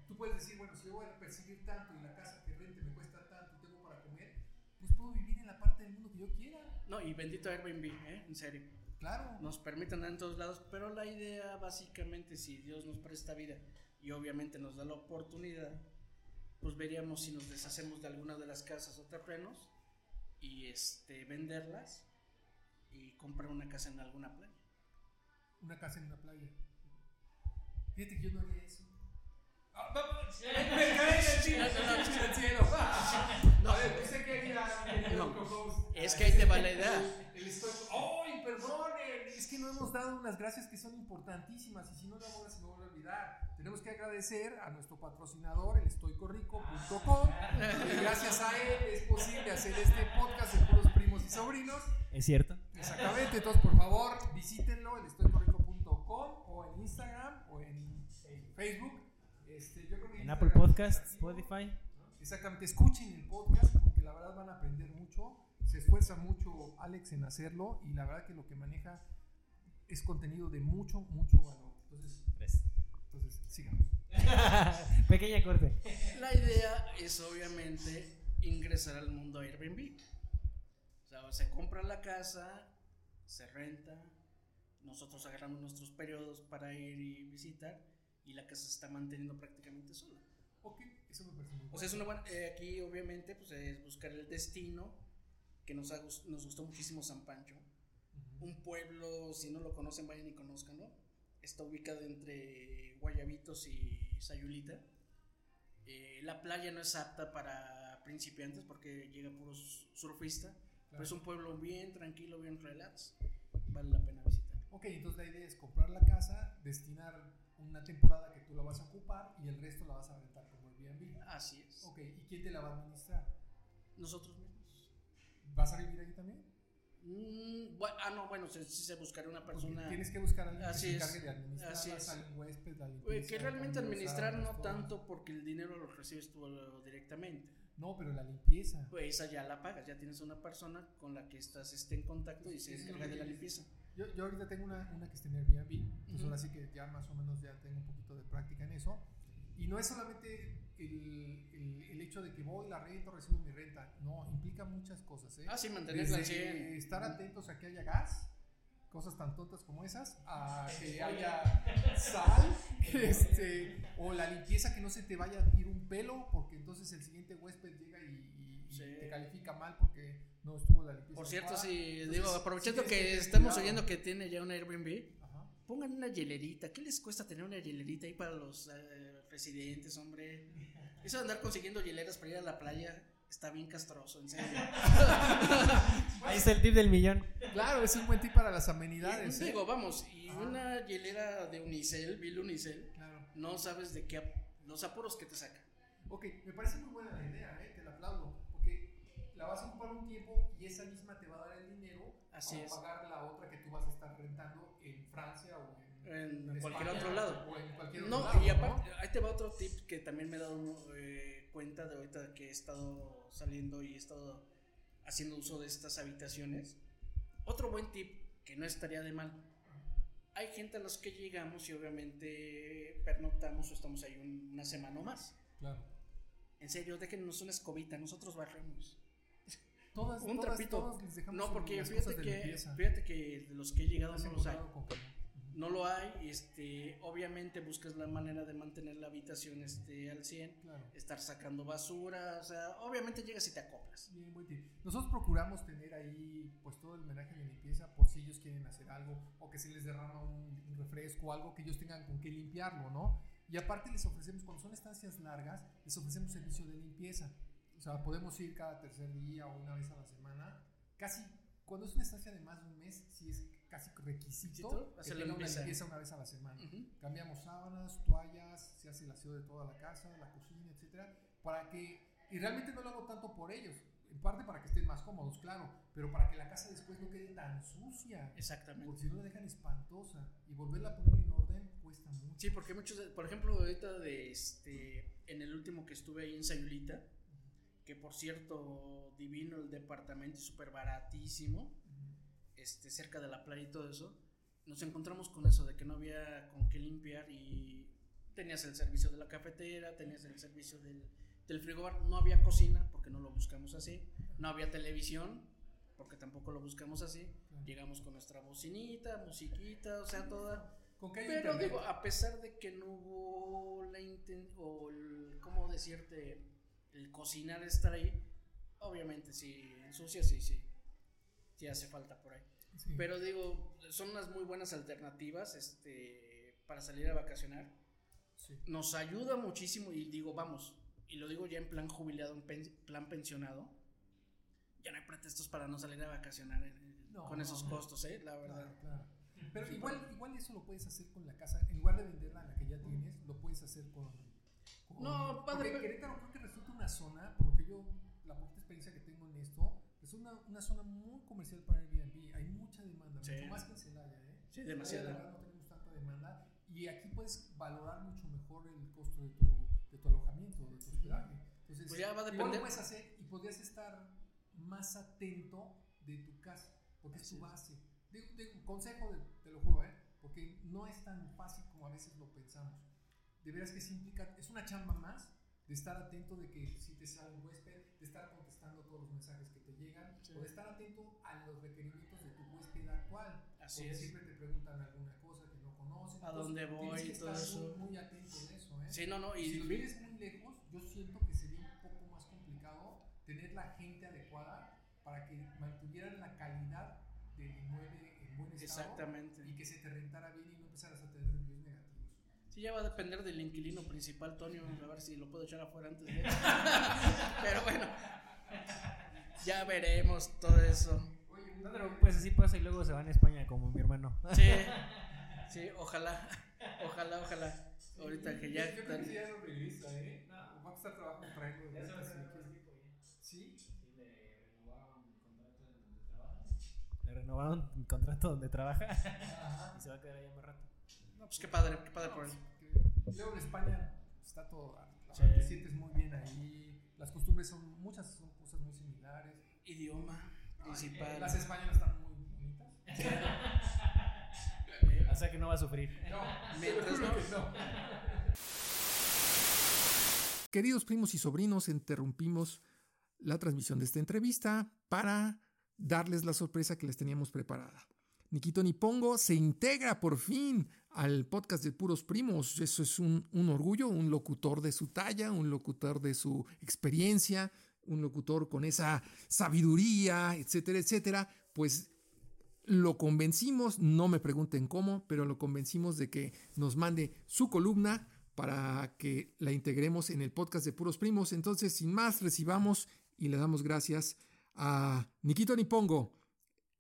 tú puedes decir, bueno, si yo voy a percibir tanto y la casa que rente me cuesta tanto y tengo para comer, pues puedo vivir en la parte del mundo que yo quiera. No, y bendito Airbnb, ¿eh? En serio. Claro. Nos permiten andar en todos lados, pero la idea básicamente, si Dios nos presta vida y obviamente nos da la oportunidad, pues veríamos si nos deshacemos de alguna de las casas o terrenos y este venderlas y comprar una casa en alguna playa. Una casa en una playa. Fíjate que yo no haría eso. Ah, vamos. (laughs) Me cae el chino, el cielo. No. Haría, co-host? Es que ahí te va la idea. ¡Ay, perdone! Es que no hemos dado unas gracias que son importantísimas y si no, ahora se me vuelve a olvidar. Tenemos que agradecer a nuestro patrocinador, el estoycorrico.com. Gracias a él es posible hacer este podcast de puros primos y sobrinos. ¿Es cierto? Exactamente, entonces por favor visítenlo, el estoycorrico.com o en Instagram o en, en Facebook. Este, yo creo que En Apple Podcast. Spotify. Exactamente, escuchen el podcast porque la verdad van a aprender mucho. Se esfuerza mucho Alex en hacerlo y la verdad que lo que maneja es contenido de mucho, mucho valor. Entonces, Tres. Entonces sigamos. (laughs) Pequeña corte. La idea es obviamente ingresar al mundo Airbnb. O sea, se compra la casa, se renta, nosotros agarramos nuestros periodos para ir y visitar y la casa se está manteniendo prácticamente sola. Ok, eso me parece muy. O sea, es una buena, eh, aquí obviamente pues es buscar el destino que nos, ha nos gustó muchísimo San Pancho. Ujú. Un pueblo, si no lo conocen, vayan y conozcanlo. Está ubicado entre Guayabitos y Sayulita. Eh, la playa no es apta para principiantes porque llega puros surfistas. Pero es un pueblo bien tranquilo, bien relax. Vale la pena visitar. Ok, entonces la idea es comprar la casa, destinar una temporada que tú la vas a ocupar y el resto la vas a rentar como Airbnb. Así es. Ok, ¿y quién te la va a administrar? Nosotros mismos. ¿Vas a vivir ahí también? Mm, bu- ah, no, bueno, sí, sí se buscará una Porque persona. Tienes que buscar a alguien que Así se es, encargue de administrar así es. un huésped, la limpieza, que realmente administrar no todo. tanto porque el dinero lo recibes tú directamente. No, pero la limpieza. Pues esa ya la pagas, ya tienes una persona con la que estás este, en contacto y se encarga que de la limpieza. Yo, yo ahorita tengo una, una que está en Airbnb, entonces Ujú. ahora sí que ya más o menos ya tengo un poquito de práctica en eso. Y no es solamente el, el, el hecho de que voy, la rento, recibo mi renta. No, implica muchas cosas. ¿eh? Ah, sí, mantenerla Desde 100. estar atentos a que haya gas, cosas tan tontas como esas, a que haya sal, este, o la limpieza que no se te vaya a ir un pelo, porque entonces el siguiente huésped llega y, y- Sí. te califica mal porque no estuvo la limpieza. Por cierto, adecuada. sí, digo, sí aprovechando tienes que estamos cuidado. oyendo que tiene ya un Airbnb, Ajá. pongan una hielerita. ¿Qué les cuesta tener una hielerita ahí para los eh, residentes, hombre? Eso de andar consiguiendo hieleras para ir a la playa está bien castroso, en serio. (laughs) Ahí está el tip del millón. Claro, es un buen tip para las amenidades. Y, ¿eh? digo, vamos, y Ajá. una hielera de Unicel, Bill Unicel, Claro. no sabes de qué, los apuros que te saca. Ok, me parece muy buena la idea, ¿eh? te la aplaudo. Porque la vas a ocupar un tiempo y esa misma te va a dar el dinero Así para es. pagar la otra que tú vas a estar rentando en Francia o en, En cualquier España otro lado. O en cualquier No, otro lado. y aparte, ahí te va otro tip que también me he dado eh, cuenta de ahorita que he estado saliendo y he estado haciendo uso de estas habitaciones. Otro buen tip que no estaría de mal. Hay gente a los que llegamos y obviamente pernoctamos o estamos ahí un- una semana o más. Claro. En serio, déjenos una escobita, nosotros barremos. (laughs) Todas, Un todas, trapito. todos les dejamos No, porque fíjate que, fíjate que de los que he llegado ¿Has no los hay. No? Lo hay, este, obviamente buscas la manera de mantener la habitación este, al 100, Claro. estar sacando basura, o sea, obviamente llegas y te acoplas. Bien, buen tip. Nosotros procuramos tener ahí pues todo el menaje de limpieza por si ellos quieren hacer algo o que se les derrama un, un refresco o algo que ellos tengan con qué limpiarlo, ¿no? Y aparte les ofrecemos, cuando son estancias largas, les ofrecemos servicio de limpieza. O sea, podemos ir cada tercer día o una vez a la semana. Casi, cuando es una estancia de más de un mes, sí es casi requisito que tenga una limpieza. una vez a la semana. Cambiamos sábanas, toallas, se hace el aseo de toda la casa, la cocina, etcétera, para que y realmente no lo hago tanto por ellos, en parte para que estén más cómodos, claro, pero para que la casa después no quede tan sucia, Exactamente. porque si no la dejan espantosa y volverla a poner en orden cuesta mucho. Sí, porque muchos, por ejemplo, ahorita de este, en el último que estuve ahí en Sayulita, que por cierto, divino el departamento y súper baratísimo. Este, cerca de la playa y todo eso, nos encontramos con eso de que no había con qué limpiar y tenías el servicio de la cafetera, tenías el servicio del, del frigobar, no había cocina porque no lo buscamos así, no había televisión porque tampoco lo buscamos así, llegamos con nuestra bocinita, musiquita, o sea, toda... Con Pero internet. digo, a pesar de que no hubo la inten o el, ¿cómo decirte? El cocinar estar ahí, obviamente sí, ensucia, sí, sí, sí hace falta por ahí. Sí. Pero digo, son unas muy buenas alternativas este, para salir a vacacionar. Sí. Nos ayuda muchísimo y digo, vamos, y lo digo ya en plan jubilado, en pen- plan pensionado, ya no hay pretextos para no salir a vacacionar en- No, con no, esos no. costos, ¿eh? La verdad. Claro, claro. Pero igual, igual eso lo puedes hacer con la casa. En lugar de venderla la que ya tienes, lo puedes hacer con. con- No, padre, Porque Querétaro creo que resulta una zona, por lo que yo, la poca experiencia que tengo en esto, es una, una zona muy comercial para Airbnb. Hay mucha demanda, Sí. mucho más que en Celaya, ¿eh? Sí, Celaya, verdad, no tenemos tanta demanda. Y aquí puedes valorar mucho mejor el costo de tu, de tu alojamiento, de tu hospedaje. Entonces, Pues ya va a depender. lo puedes hacer y podrías estar más atento de tu casa, porque es Así tu es. base. Digo, digo, consejo, de- te lo juro, ¿eh? porque no es tan fácil como a veces lo pensamos. De veras que sí implica, es una chamba más de estar atento de que si te sale un huésped, de estar contestando todos los mensajes que te llegan, Sí. o de estar atento a los requerimientos de tu huésped actual. Así porque es. siempre te preguntan alguna cosa que no conocen. ¿A dónde voy que y todo estar eso? Muy, muy atento de eso, ¿eh? Sí, no, no, si y los vienes muy lejos, yo siento que sería un poco más complicado tener la gente adecuada para que mantuvieran la calidad del inmueble en buen estado exactamente. y que se te rentara bien y no empezaras a tener reviews negativos. Sí, ya va a depender del inquilino principal, Tonio, a ver si lo puedo echar afuera antes de... (laughs) Pero bueno, ya veremos todo eso. No, pero pues así pasa y luego se van a España como mi hermano. Sí, (laughs) sí, ojalá, ojalá, ojalá. Ahorita que ya... Yo creo que ya no regresa, ¿eh? Va a costar trabajo traerlo de vuelta si lo quieres. ¿Sí? Le renovaron el contrato donde trabaja y se va a quedar allá más rato. No, pues qué padre, qué padre por él. Y Luego en España está todo, la Sí. te sientes muy bien ahí, las costumbres son, muchas son cosas muy similares. Idioma principal. Las españolas están muy bonitas. (laughs) O sea que no va a sufrir. No, (laughs) Mientras no. que no. Queridos primos y sobrinos, interrumpimos la transmisión de esta entrevista para darles la sorpresa que les teníamos preparada. Nikito Nipongo se integra por fin al podcast de Puros Primos. Eso es un, orgullo, un locutor de su talla, un locutor de su experiencia, un locutor con esa sabiduría, etcétera, etcétera. Pues lo convencimos, no me pregunten cómo, pero lo convencimos de que nos mande su columna para que la integremos en el podcast de Puros Primos. Entonces, sin más, recibamos y le damos gracias a Nikito Nipongo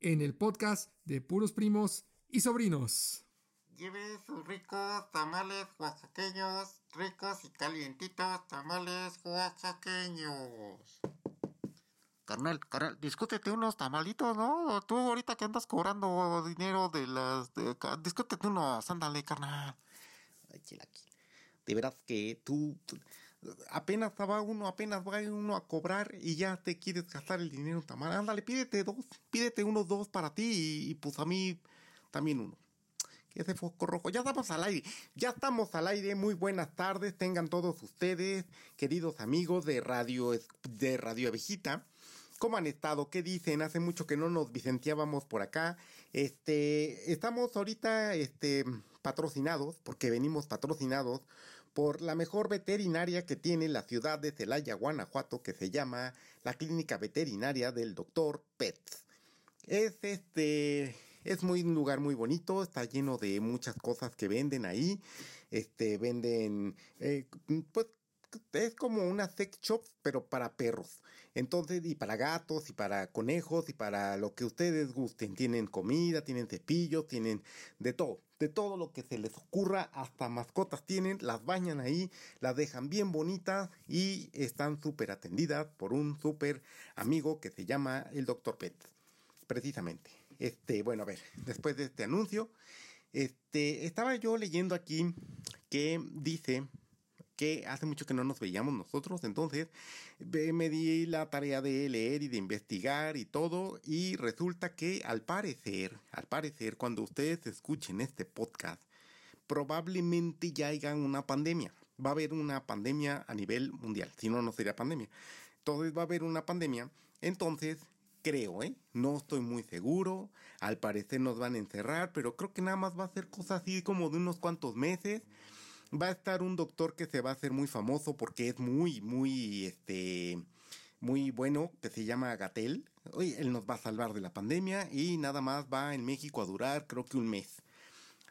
en el podcast de Puros Primos y Sobrinos. Lleve sus ricos tamales oaxaqueños, ricos y calientitos tamales oaxaqueños. Carnal, carnal, discútete unos tamalitos, ¿no? Tú ahorita que andas cobrando dinero de las... De, discútete unos, ándale, carnal. Ay. De veras que tú, apenas va uno, apenas va uno a cobrar y ya te quieres gastar el dinero tamal. Ándale, pídete dos, pídete unos dos para ti y, y pues a mí también uno. Ese foco rojo. Ya estamos al aire. Ya estamos al aire. Muy buenas tardes. Tengan todos ustedes, queridos amigos de Radio, de Radio Abejita. ¿Cómo han estado? ¿Qué dicen? Hace mucho que no nos vicenteábamos por acá. Este, estamos ahorita, este, patrocinados, porque venimos patrocinados por la mejor veterinaria que tiene la ciudad de Celaya, Guanajuato, que se llama la Clínica Veterinaria del Doctor Pets. Es este, es muy un lugar muy bonito, está lleno de muchas cosas que venden ahí. Este, venden, eh, pues es como una sex shop, pero para perros. Entonces, y para gatos, y para conejos, y para lo que ustedes gusten. Tienen comida, tienen cepillos, tienen de todo. De todo lo que se les ocurra, hasta mascotas tienen, las bañan ahí, las dejan bien bonitas y están súper atendidas por un súper amigo que se llama el Dr. Pet. Precisamente. Este, bueno, a ver, después de este anuncio, este, estaba yo leyendo aquí que dice que hace mucho que no nos veíamos nosotros, entonces me di la tarea de leer y de investigar y todo, y resulta que al parecer, al parecer, cuando ustedes escuchen este podcast, probablemente ya haya una pandemia. Va a haber una pandemia a nivel mundial, si no, no sería pandemia. Entonces va a haber una pandemia, entonces creo, ¿eh? No estoy muy seguro, al parecer nos van a encerrar, pero creo que nada más va a ser cosas así como de unos cuantos meses va a estar un doctor que se va a hacer muy famoso porque es muy, muy, este, muy bueno, que se llama Gatel. Él nos va a salvar de la pandemia y nada más va en México a durar creo que un mes,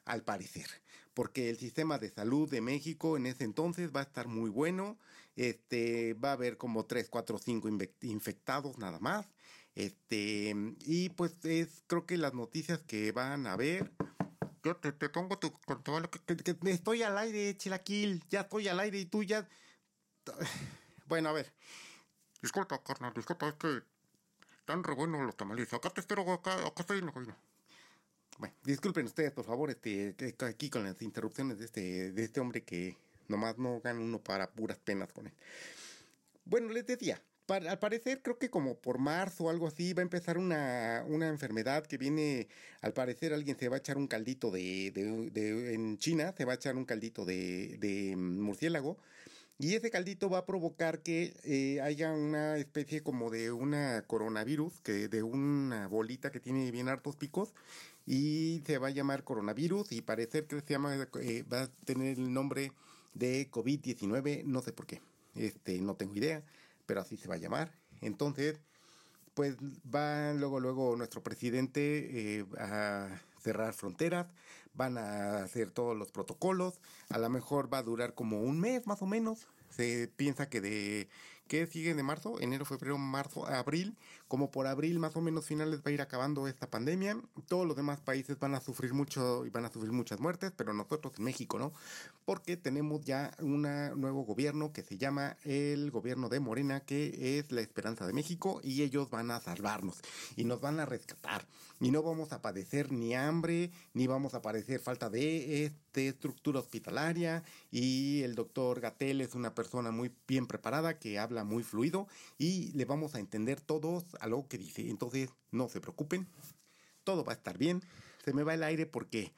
al parecer. Porque el sistema de salud de México en ese entonces va a estar muy bueno. Este, va a haber como 3, 4, 5 infectados nada más. Este, y pues es, creo que las noticias que van a ver yo te, te pongo tu control. Que, que- que estoy al aire, Chilaquil. Ya estoy al aire y tú ya. (sighs) Bueno, a ver. Disculpa, carnal, disculpa, es que están re buenos los tamales. Acá te espero, acá, acá estoy en la cocina. Bueno, disculpen ustedes, por favor, este, aquí con las interrupciones de este, de este hombre que nomás no gana uno para puras penas con él. Bueno, les decía, al parecer creo que como por marzo o algo así va a empezar una, una enfermedad que viene, al parecer alguien se va a echar un caldito de, de- en China, se va a echar un caldito de, de murciélago y ese caldito va a provocar que eh, haya una especie como de una coronavirus, que de una bolita que tiene bien hartos picos y se va a llamar coronavirus y parecer que se llama, eh, va a tener el nombre de COVID-19, no sé por qué, este, no tengo idea, pero así se va a llamar. Entonces, pues va luego, luego nuestro presidente eh, a cerrar fronteras, van a hacer todos los protocolos, a lo mejor va a durar como un mes más o menos. Se piensa que de, ¿qué sigue de marzo? Enero, febrero, marzo, abril. Como por abril más o menos finales va a ir acabando esta pandemia. Todos los demás países van a sufrir mucho y van a sufrir muchas muertes, pero nosotros en México no, porque tenemos ya un nuevo gobierno que se llama el gobierno de Morena, que es la esperanza de México y ellos van a salvarnos y nos van a rescatar y no vamos a padecer ni hambre, ni vamos a padecer falta de este, estructura hospitalaria y el doctor Gatel es una persona muy bien preparada que habla muy fluido y le vamos a entender todos a lo que dice. Entonces, no se preocupen, todo va a estar bien. Se me va el aire porque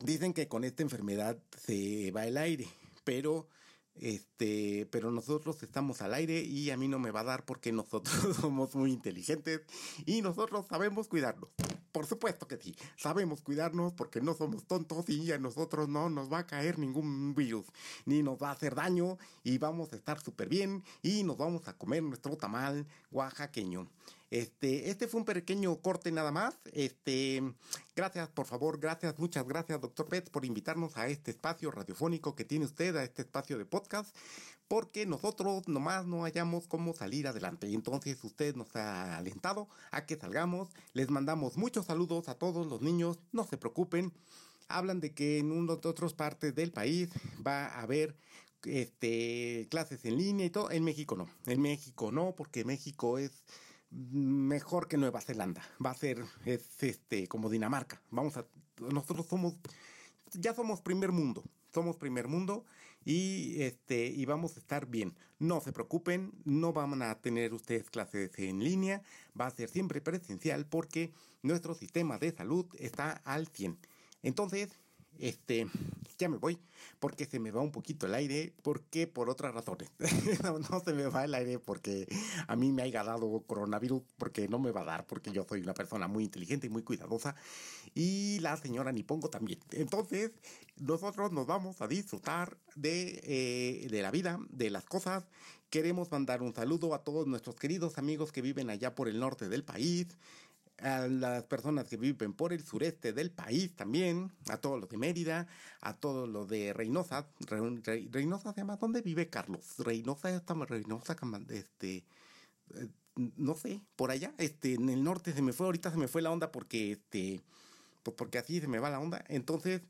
dicen que con esta enfermedad se va el aire, pero este, pero nosotros estamos al aire y a mí no me va a dar porque nosotros (laughs) somos muy inteligentes y nosotros sabemos cuidarnos. Por supuesto que sí, sabemos cuidarnos porque no somos tontos y a nosotros no nos va a caer ningún virus, ni nos va a hacer daño y vamos a estar súper bien y nos vamos a comer nuestro tamal oaxaqueño. Este, este fue un pequeño corte nada más. Este, gracias, por favor, gracias, muchas gracias, doctor Pets, por invitarnos a este espacio radiofónico que tiene usted, a este espacio de podcast, porque nosotros nomás no hayamos cómo salir adelante. Y entonces usted nos ha alentado a que salgamos. Les mandamos muchos saludos a todos los niños, no se preocupen. Hablan de que en unas otras partes del país va a haber este, clases en línea y todo. En México no. En México no, porque México es mejor que Nueva Zelanda. Va a ser es este como Dinamarca. Vamos a nosotros somos ya somos primer mundo. Somos primer mundo y este y vamos a estar bien. No se preocupen, no van a tener ustedes clases en línea, va a ser siempre presencial porque nuestro sistema de salud está al 100. Entonces, este, ya me voy porque se me va un poquito el aire, porque por otras razones. (laughs) no, se me va el aire porque a mí me haya dado coronavirus, porque no me va a dar, porque yo soy una persona muy inteligente y muy cuidadosa, y la señora Nipongo también. Entonces, nosotros nos vamos a disfrutar de, eh, de la vida, de las cosas. Queremos mandar un saludo a todos nuestros queridos amigos que viven allá por el norte del país, a las personas que viven por el sureste del país también, a todos los de Mérida, a todos los de Reynosa. Re- Re- Reynosa se llama, ¿dónde vive Carlos? Reynosa, esta- Reynosa, este, eh, no sé, por allá, este, en el norte se me fue, ahorita se me fue la onda porque, este, pues porque así se me va la onda. Entonces,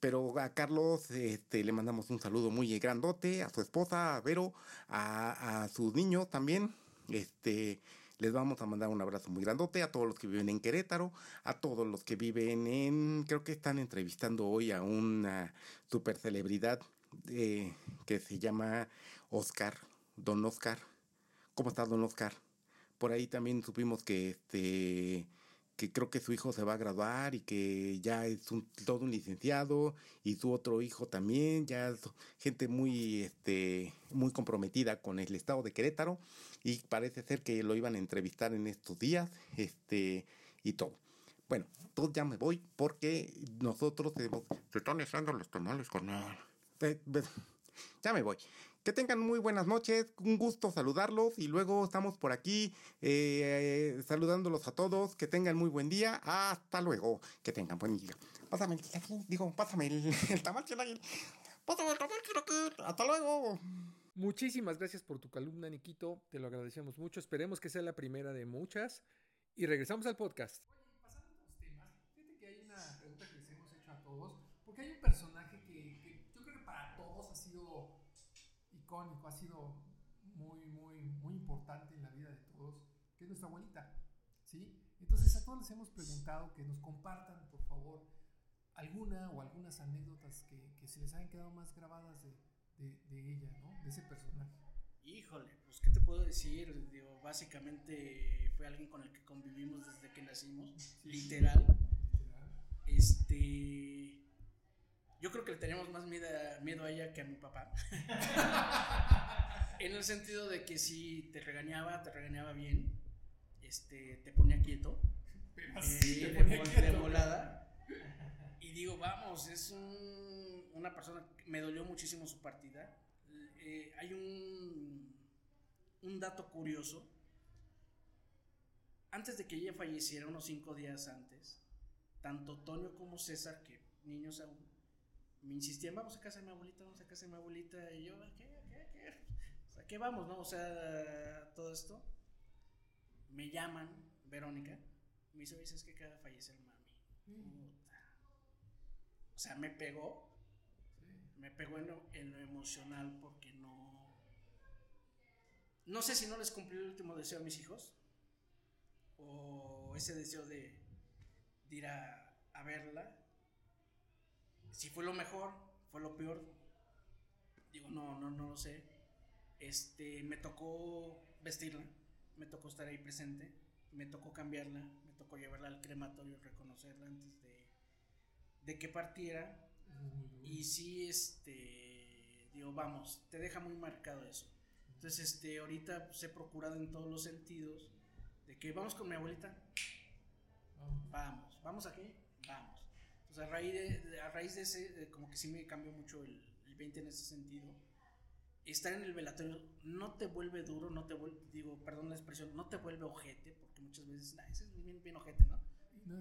pero a Carlos este, le mandamos un saludo muy grandote, a su esposa, a Vero, a, a sus niños también. Este, les vamos a mandar un abrazo muy grandote a todos los que viven en Querétaro, a todos los que viven en, creo que están entrevistando hoy a una super celebridad eh, que se llama Oscar, Don Oscar. ¿Cómo estás, Don Oscar? Por ahí también supimos que este que creo que su hijo se va a graduar y que ya es un, todo un licenciado y su otro hijo también, ya es gente muy este muy comprometida con el estado de Querétaro y parece ser que lo iban a entrevistar en estos días, este y todo. Bueno, entonces ya me voy porque nosotros tenemos se están echando los tamales con ya me voy. Que tengan muy buenas noches, un gusto saludarlos y luego estamos por aquí eh, saludándolos a todos. Que tengan muy buen día. Hasta luego. Que tengan buen día. Pásame el chilaquil, digo, pásame el, (laughs) el tamal chilaquil. Pásame el tamal chilaquil. Hasta luego. Muchísimas gracias por tu columna, Niquito. Te lo agradecemos mucho. Esperemos que sea la primera de muchas. Y regresamos al podcast. Pasando a otros temas, fíjate que hay una pregunta que Porque hay un personaje que, que yo creo que para todos ha sido icónico, ha sido muy, muy, muy importante en la vida de todos, que es nuestra abuelita. ¿sí? Entonces a todos les hemos preguntado que nos compartan, por favor, alguna o algunas anécdotas que, que se les hayan quedado más grabadas de, de, de ella, ¿no? De ese personaje. Híjole, pues qué te puedo decir, digo, básicamente fue alguien con el que convivimos desde que nacimos, literal. Este, yo creo que le teníamos más miedo a, miedo a ella que a mi papá. (laughs) en el sentido de que si te regañaba, te regañaba bien, este, te ponía quieto, Pero eh, así te ponía quieto. de volada. Y digo, vamos, es un- una persona me dolió muchísimo su partida. Eh, hay un, un dato curioso. Antes de que ella falleciera, unos cinco días antes, tanto Toño como César, que niños aún, me insistían, vamos a casa de mi abuelita, vamos a casa de mi abuelita. Y yo, ¿a qué? ¿A qué? ¿A qué? O ¿qué vamos, no? O sea, todo esto. Me llaman, Verónica, me dice, es que acaba de fallecer mami. O sea, me pegó, me pegó en lo, en lo emocional porque no... No sé si no les cumplí el último deseo a mis hijos o ese deseo de, de ir a, a verla. Si fue lo mejor, fue lo peor. Digo, no, no, no lo sé. Este, me tocó vestirla, me tocó estar ahí presente, me tocó cambiarla, me tocó llevarla al crematorio, reconocerla antes de, de que partiera. Y sí, este, digo, vamos, te deja muy marcado eso. Entonces, este, ahorita pues, he procurado en todos los sentidos de que vamos con mi abuelita, vamos, vamos aquí, vamos. Entonces, a raíz de, de- a raíz de ese, de como que sí me cambió mucho el, el 20 en ese sentido. Estar en el velatorio no te vuelve duro, no te vuelve, digo, perdón la expresión, no te vuelve ojete, porque muchas veces, nah, ese es bien, bien ojete, ¿no?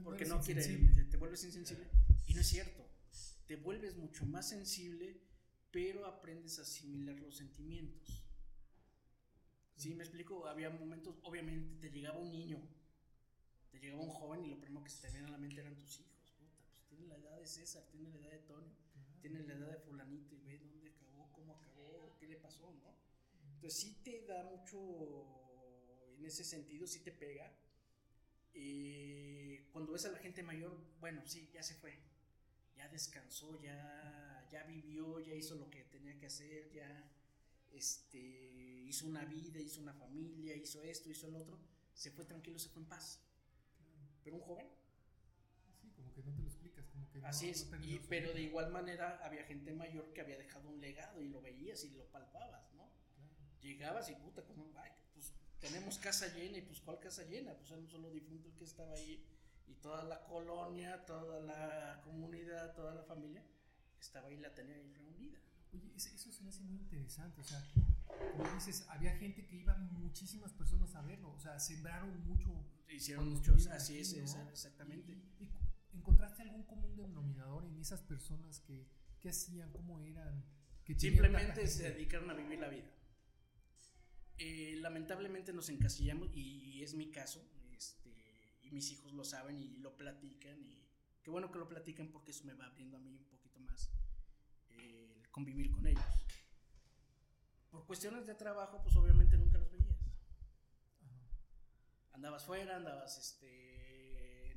porque eres no quiere, te, te vuelves insensible. Y no es cierto, te vuelves mucho más sensible, pero aprendes a asimilar los sentimientos. Sí, me explico, había momentos, obviamente te llegaba un niño, te llegaba un joven y lo primero que se te viene a la mente eran tus hijos. La edad de César, tiene la edad de Toño, tiene la edad de fulanito y ve dónde acabó, cómo acabó, qué le pasó, ¿no? Entonces sí te da mucho, en ese sentido, sí te pega. Eh, cuando ves a la gente mayor, bueno, sí, ya se fue, ya descansó, ya, ya vivió, ya hizo lo que tenía que hacer, ya este, hizo una vida, hizo una familia, hizo esto, hizo el otro, se fue tranquilo, se fue en paz. Pero un joven, Sí, como que no te lo así no es, y, pero de igual manera había gente mayor que había dejado un legado y lo veías y lo palpabas, ¿no? Claro. llegabas y puta, como, ay, pues tenemos casa llena y pues ¿cuál casa llena? Pues era un solo difunto el que estaba ahí y toda la colonia, toda la comunidad, toda la familia estaba ahí, la tenía ahí reunida. Oye, eso, se me hace muy interesante. O sea, como dices, había gente que iban muchísimas personas a verlo. O sea, sembraron mucho. Hicieron muchos, así es, ¿no? exactamente. Y, y ¿Encontraste algún común denominador en esas personas que, que hacían, cómo eran? Que Simplemente se dedicaron a vivir la vida. Eh, lamentablemente nos encasillamos y es mi caso, este, y mis hijos lo saben y lo platican y qué bueno que lo platican porque eso me va abriendo a mí un poquito más eh, el convivir con ellos. Por cuestiones de trabajo, pues obviamente nunca los veías. Andabas fuera, andabas, este,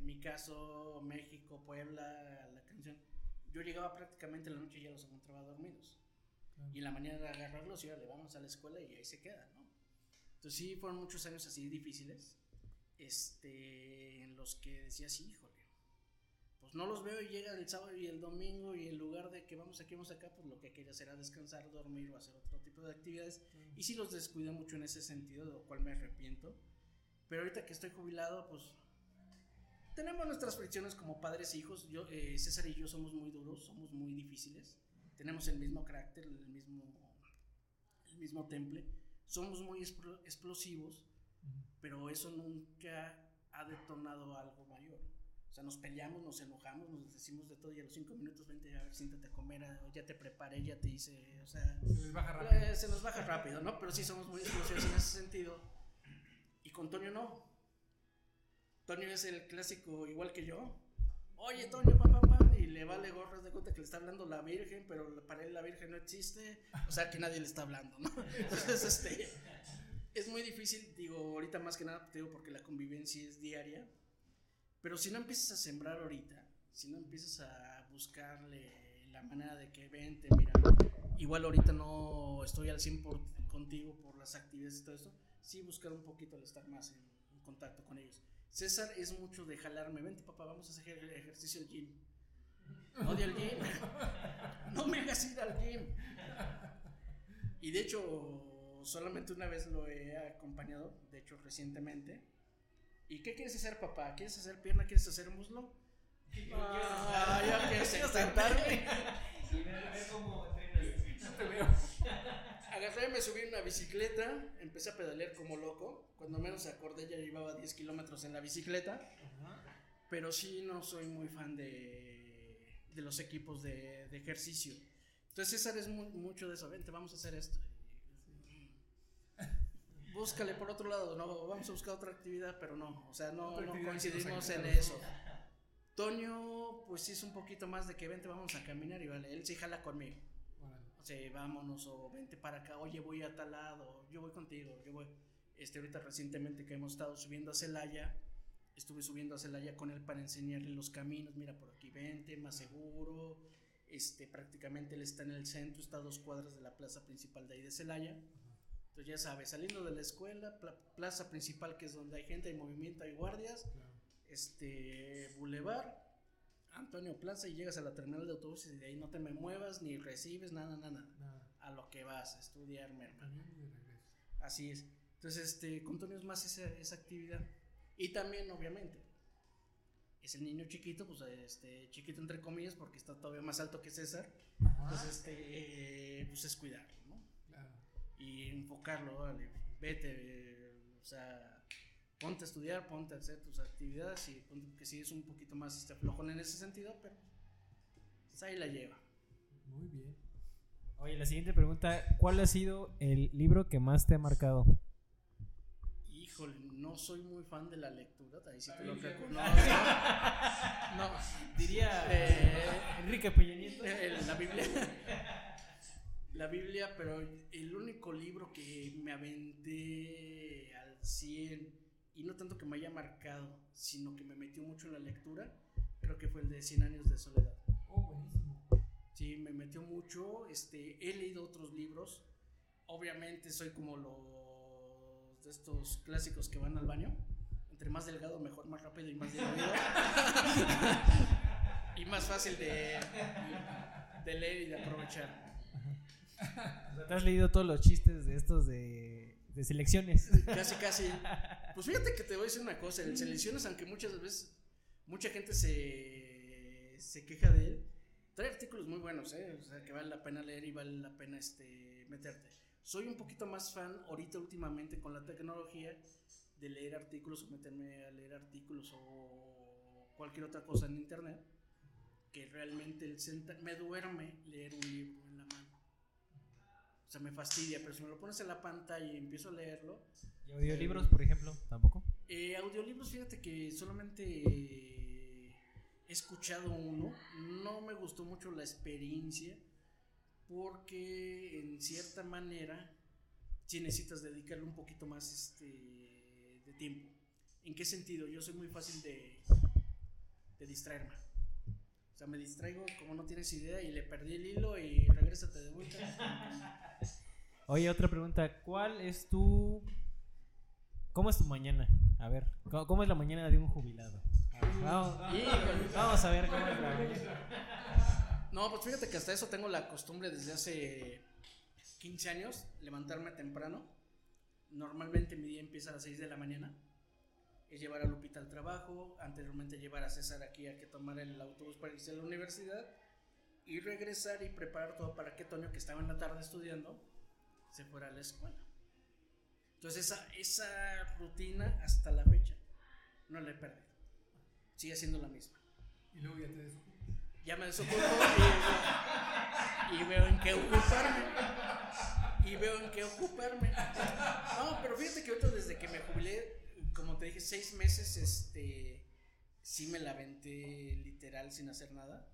en mi caso, México, Puebla, la canción. Yo llegaba prácticamente en la noche y ya los encontraba dormidos. Claro. Y en la mañana agarrarlos y le vamos a la escuela y ahí se quedan, ¿no? Entonces sí, fueron muchos años así difíciles, este, en los que decías, híjole, pues no los veo y llega el sábado y el domingo y en lugar de que vamos aquí, vamos acá, pues lo que quería hacer era descansar, dormir o hacer otro tipo de actividades. Y sí los descuidé mucho en ese sentido, de lo cual me arrepiento. Pero ahorita que estoy jubilado, pues tenemos nuestras fricciones como padres e hijos. Yo, eh, César y yo somos muy duros, somos muy difíciles. Tenemos el mismo carácter, el mismo, el mismo temple. Somos muy explo- explosivos, pero eso nunca ha detonado algo mayor. O sea, nos peleamos, nos enojamos, nos decimos de todo y a los cinco minutos vente a ver, siéntate a comer, ya te preparé, ya te hice, o sea, Se les baja rápido. eh, se nos baja rápido, ¿no? Pero sí somos muy explosivos en ese sentido. Y con Toño no. Toño es el clásico igual que yo. Oye, Toño, pa, pa, pa. cabrón y le vale gorras de cuenta que le está hablando la Virgen, pero para él la Virgen no existe, o sea que nadie le está hablando, ¿no? (laughs) Entonces, este, es muy difícil, digo, ahorita más que nada, te digo, porque la convivencia es diaria, pero si no empiezas a sembrar ahorita, si no empiezas a buscarle la manera de que vente, mira, igual ahorita no estoy al 100 por, contigo por las actividades y todo esto, sí buscar un poquito el estar más en, en contacto con ellos. César es mucho de jalarme, vente papá, vamos a hacer el ejercicio al gym. Odio el gym. (laughs) No me hagas ir al gym. Y de hecho, solamente una vez lo he acompañado, de hecho recientemente. ¿Y qué quieres hacer papá? ¿Quieres hacer pierna? ¿Quieres hacer muslo? Ah, ya quieres sentarme. Y ver, cómo entrenas. Te veo. Agarré, me subí en una bicicleta, empecé a pedalear como loco. Cuando menos acordé ya llevaba 10 kilómetros en la bicicleta. Pero sí no soy muy fan de, de los equipos de, de ejercicio. Entonces César es mu- mucho de eso. Vente, vamos a hacer esto. (laughs) Búscale por otro lado, no, vamos a buscar otra actividad, pero no, o sea, no, no coincidimos en eso. Toño, pues sí es un poquito más de que vente, vamos a caminar y vale, él sí jala conmigo. O sea, vámonos o vente para acá, oye, voy a tal lado, yo voy contigo, yo voy. Este, ahorita recientemente que hemos estado subiendo a Celaya, estuve subiendo a Celaya con él para enseñarle los caminos, mira por aquí, vente, más seguro. Este, prácticamente él está en el centro, está a dos cuadras de la plaza principal de ahí de Celaya. Entonces ya sabes, saliendo de la escuela, pla- plaza principal que es donde hay gente, hay movimiento, hay guardias, Claro. este Boulevard, Antonio Plaza y llegas a la terminal de autobuses y de ahí no te me muevas ni recibes nada, nada, nada. A lo que vas, a estudiar, regreso. Así es. Entonces, este, con Antonio es más esa, esa actividad. Y también, obviamente, es el niño chiquito, pues este, chiquito entre comillas, porque está todavía más alto que César. Entonces, este, eh, pues es cuidarlo, ¿no? Claro. y enfocarlo, vale, vete, eh, o sea, ponte a estudiar, ponte a hacer tus actividades y ponte que sí es un poquito más este, flojón en ese sentido, pero pues, ahí la lleva. Muy bien. Oye, la siguiente pregunta, ¿cuál ha sido el libro que más te ha marcado? Híjole, no soy muy fan de la lectura, ahí sí te lo Ay, reconozco. No, (laughs) Diría Eh, Enrique Peña Nieto. la Biblia. (laughs) La Biblia, pero el único libro que me aventé al 100 y no tanto que me haya marcado, sino que me metió mucho en la lectura, creo que fue el de 100 años de soledad. Oh, buenísimo. Sí, me metió mucho. Este, he leído otros libros. Obviamente soy como los de estos clásicos que van al baño. Entre más delgado, mejor, más rápido y más divertido. (laughs) y más fácil de, de leer y de aprovechar. ¿Te has leído todos los chistes de estos de, de selecciones? Casi, casi. Pues fíjate que te voy a decir una cosa. El selecciones, aunque muchas veces mucha gente se, se queja de él, trae artículos muy buenos, ¿eh? O sea, que vale la pena leer y vale la pena este, meterte. Soy un poquito más fan ahorita últimamente con la tecnología de leer artículos o meterme a leer artículos o cualquier otra cosa en internet que realmente el me duerme leer un libro en la mano. O sea, me fastidia, pero si me lo pones en la pantalla y empiezo a leerlo, ¿Y audiolibros, por ejemplo? ¿Tampoco? eh, audiolibros, fíjate que solamente eh, he escuchado uno. No me gustó mucho la experiencia porque en cierta manera sí necesitas dedicarle un poquito más este, de tiempo. ¿En qué sentido? Yo soy muy fácil de, de distraerme. O sea, me distraigo como no tienes idea y le perdí el hilo y regrésate de vuelta. (laughs) Oye, otra pregunta. ¿Cuál es tu... ¿Cómo es tu mañana? A ver, ¿cómo, cómo es la mañana de un jubilado? A ver, vamos, vamos a ver cómo es la mañana. No, pues fíjate que hasta eso tengo la costumbre desde hace 15 años, levantarme temprano. Normalmente mi día empieza a las 6 de la mañana. Es llevar a Lupita al trabajo, anteriormente llevar a César aquí a que tomara el autobús para irse a la universidad y regresar y preparar todo para que Toño, que estaba en la tarde estudiando, se fuera a la escuela. Entonces esa, esa rutina hasta la fecha no la he perdido. Sigue siendo la misma Y luego ya te desocupas. ya me desocupo y, y veo en qué ocuparme. Y veo en qué ocuparme. No, pero fíjate que ahorita desde que me jubilé, como te dije, seis meses, este, sí me la aventé literal sin hacer nada.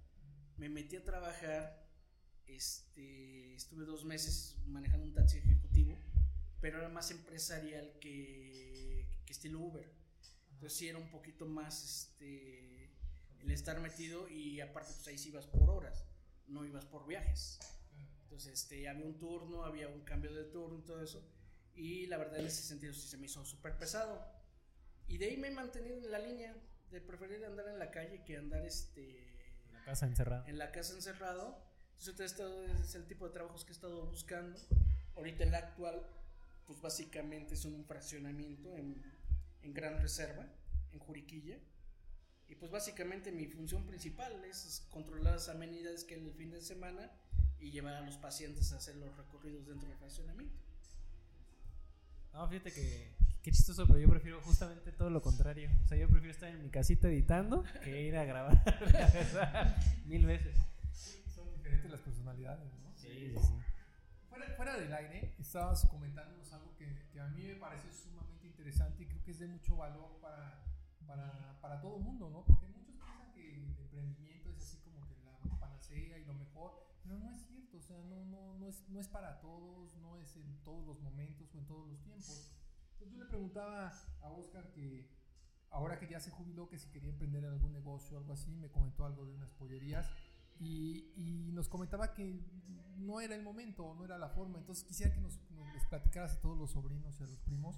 me metí a trabajar, este, estuve dos meses manejando un taxi ejecutivo, pero era más empresarial que, que estilo Uber. Entonces sí era un poquito más este, el estar metido y aparte pues ahí sí ibas por horas, no ibas por viajes. Entonces este, había un turno, había un cambio de turno y todo eso. Y la verdad en ese sentido sí se me hizo súper pesado. Y de ahí me he mantenido en la línea de preferir andar en la calle que andar este, En la casa encerrada. en la casa encerrado. Entonces, esto es el tipo de trabajos que he estado buscando. Ahorita el actual, pues básicamente es un fraccionamiento en, en Gran Reserva, en Juriquilla. Y pues básicamente mi función principal es controlar las amenidades que hay el fin de semana y llevar a los pacientes a hacer los recorridos dentro del fraccionamiento. No, fíjate que qué chistoso, pero yo prefiero justamente todo lo contrario. O sea, yo prefiero estar en mi casita editando que ir a grabar, (laughs) la verdad, mil veces. Son diferentes las personalidades, ¿no? Sí, sí, sí. Fuera, fuera del aire, estabas comentándonos algo que, que a mí me parece sumamente interesante y creo que es de mucho valor para, para, para todo el mundo, ¿no? Porque muchos piensan que el emprendimiento es así como que la panacea y lo mejor, pero no es cierto, o sea, no, no, no, es, no es para todos, no es en todos los momentos o en todos los tiempos. Entonces yo le preguntaba a Oscar que ahora que ya se jubiló, que si quería emprender en algún negocio o algo así, me comentó algo de unas pollerías y, y nos comentaba que no era el momento, no era la forma. Entonces quisiera que nos, nos les platicaras a todos los sobrinos y a los primos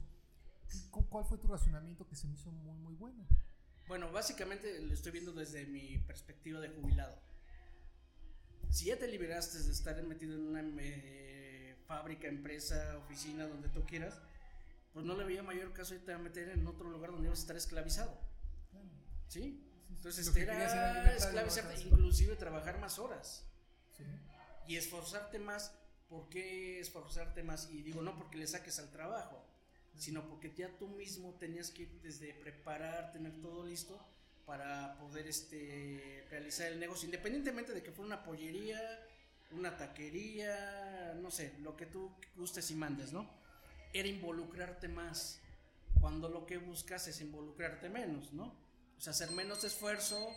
cu- cuál fue tu razonamiento que se me hizo muy, muy bueno. Bueno, básicamente lo estoy viendo desde mi perspectiva de jubilado. Si ya te liberaste de estar metido en una eh, fábrica, empresa, oficina, donde tú quieras, pues no le veía mayor caso irte a meter en otro lugar donde ibas a estar esclavizado. ¿Sí? Entonces que querías era esclavizarte, inclusive trabajar más horas Sí. y esforzarte más. ¿Por qué esforzarte más? Y digo, no porque le saques al trabajo, sino porque ya tú mismo tenías que ir desde preparar, tener todo listo para poder este, realizar el negocio, independientemente de que fuera una pollería, una taquería, no sé, lo que tú gustes y mandes, ¿no? Era involucrarte más, cuando lo que buscas es involucrarte menos, ¿no? O sea, hacer menos esfuerzo,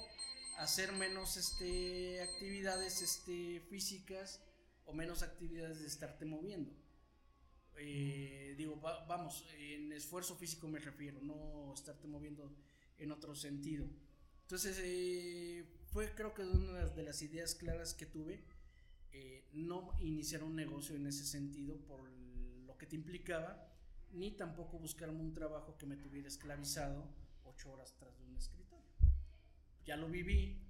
hacer menos este, actividades este, físicas o menos actividades de estarte moviendo. Eh, digo, va- vamos, en esfuerzo físico me refiero, no estarte moviendo en otro sentido. Entonces, eh, fue creo que una de las ideas claras que tuve, eh, no iniciar un negocio en ese sentido por te implicaba, ni tampoco buscarme un trabajo que me tuviera esclavizado ocho horas tras de un escritorio. Ya lo viví,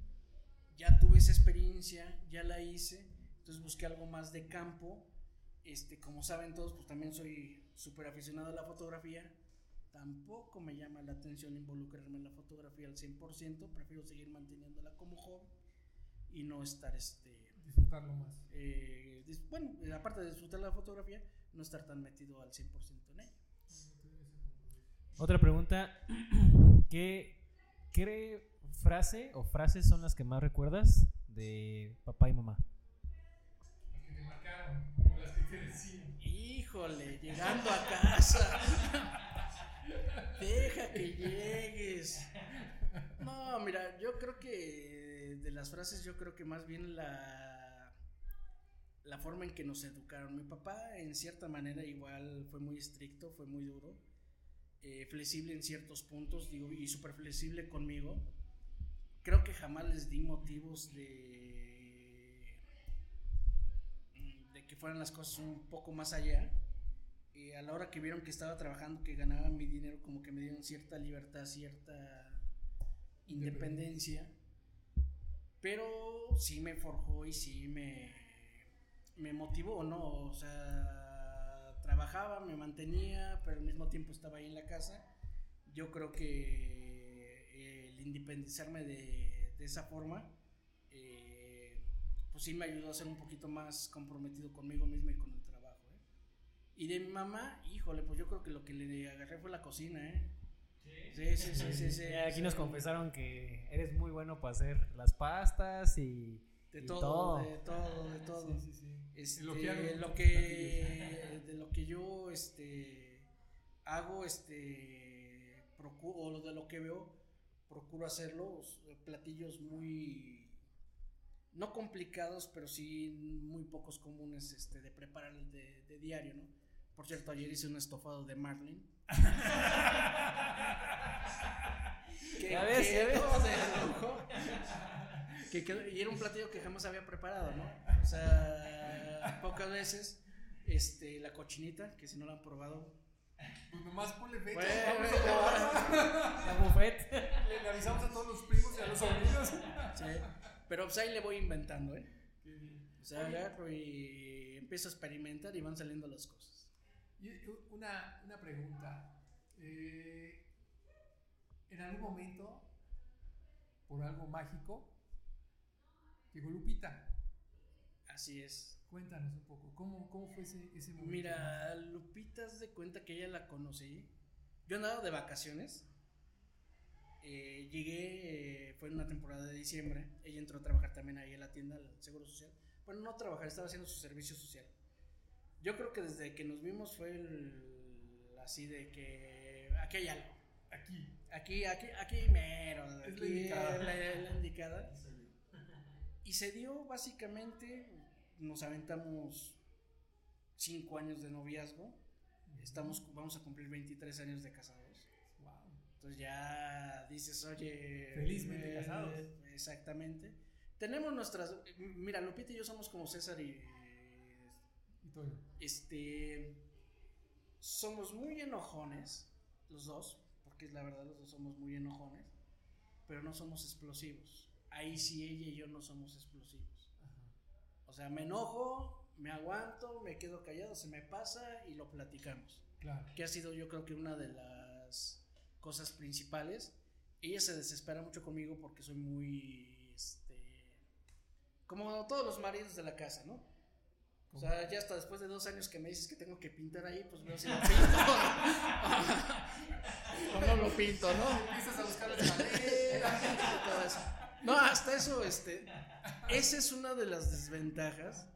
ya tuve esa experiencia, ya la hice, entonces busqué algo más de campo. Este, como saben todos, pues también soy súper aficionado a la fotografía. Tampoco me llama la atención involucrarme en la fotografía al 100%, prefiero seguir manteniéndola como hobby y no estar, este, Disfrutarlo más. eh, bueno, aparte de disfrutar la fotografía, no estar tan metido al 100% en ella. Otra pregunta. (clears throat) ¿Qué, ¿Qué frase o frases son las que más recuerdas de papá y mamá? Las que te marcaron, o las que te decían. Híjole, llegando a casa. Deja que llegues. No, mira, yo creo que de las frases, yo creo que más bien la, la forma en que nos educaron. Mi papá, en cierta manera, igual fue muy estricto, fue muy duro, eh, flexible en ciertos puntos, digo, y súper flexible conmigo. Creo que jamás les di motivos de, de que fueran las cosas un poco más allá. A la hora que vieron que estaba trabajando, que ganaba mi dinero, como que me dieron cierta libertad, cierta independencia. Pero sí me forjó y sí me, me motivó, ¿no? O sea, trabajaba, me mantenía, pero al mismo tiempo estaba ahí en la casa. Yo creo que el independizarme de, de esa forma, eh, pues sí me ayudó a ser un poquito más comprometido conmigo mismo y con el trabajo. ¿eh? Y de mi mamá, híjole, pues yo creo que lo que le agarré fue la cocina, ¿eh? Sí, sí, sí, sí. (laughs) aquí sí. nos confesaron que eres muy bueno para hacer las pastas y De y todo, todo. de todo, de todo. Sí, sí, sí. Este, lo que de lo que yo este hago este procuro o de lo que veo procuro hacerlo platillos muy no complicados, pero sí muy pocos comunes este, de preparar de, de diario, ¿no? Por cierto, ayer hice un estofado de Marlin. (laughs) (laughs) que, Ya ves, que ya ves. quedó de lujo. Que quedó- y era un platillo que jamás había preparado, ¿no? O sea, pocas veces. Este, la cochinita, que si no la han probado. Pues nomás ponle fecha. Bueno, vamos a probar. La buffet. Le, le avisamos a todos los primos y a los sobrinos. Sí, Pero pues ahí le voy inventando, ¿eh? O sea, agarro y empiezo a experimentar y van saliendo las cosas. Y una, una pregunta. Eh, en algún momento, por algo mágico, llegó Lupita. Así es. Cuéntanos un poco, ¿cómo, cómo fue ese, ese momento? Mira, Lupita, de cuenta que ella la conocí. Yo andaba de vacaciones. Eh, llegué, eh, fue en una temporada de diciembre. Ella entró a trabajar también ahí en la tienda del Seguro Social. Bueno, no trabajar, estaba haciendo su servicio social. Yo creo que desde que nos vimos fue el, así de que aquí hay algo. Aquí. Aquí, aquí, aquí mero. Es la Aquí indicada. la, la indicada. Y se dio básicamente, nos aventamos cinco años de noviazgo. Estamos, vamos a cumplir 23 años de casados. Wow. Entonces ya dices, oye. Felizmente casados. Exactamente. Tenemos nuestras. Mira, Lupita y yo somos como César y. Y Toño. Este. Somos muy enojones, los dos, porque es la verdad, los dos somos muy enojones, pero no somos explosivos. Ahí sí ella y yo no somos explosivos. O sea, me enojo, me aguanto, me quedo callado, se me pasa y lo platicamos. Claro. Que ha sido yo creo que una de las cosas principales. Ella se desespera mucho conmigo porque soy muy, este, como todos los maridos de la casa, ¿no? O sea, ya hasta después de dos años que me dices que tengo que pintar ahí, pues veo si lo (laughs) pinto. o no lo pinto, ¿no? Empiezas a buscar las maderas. Y todo eso. No, hasta eso, este. Esa es una de las desventajas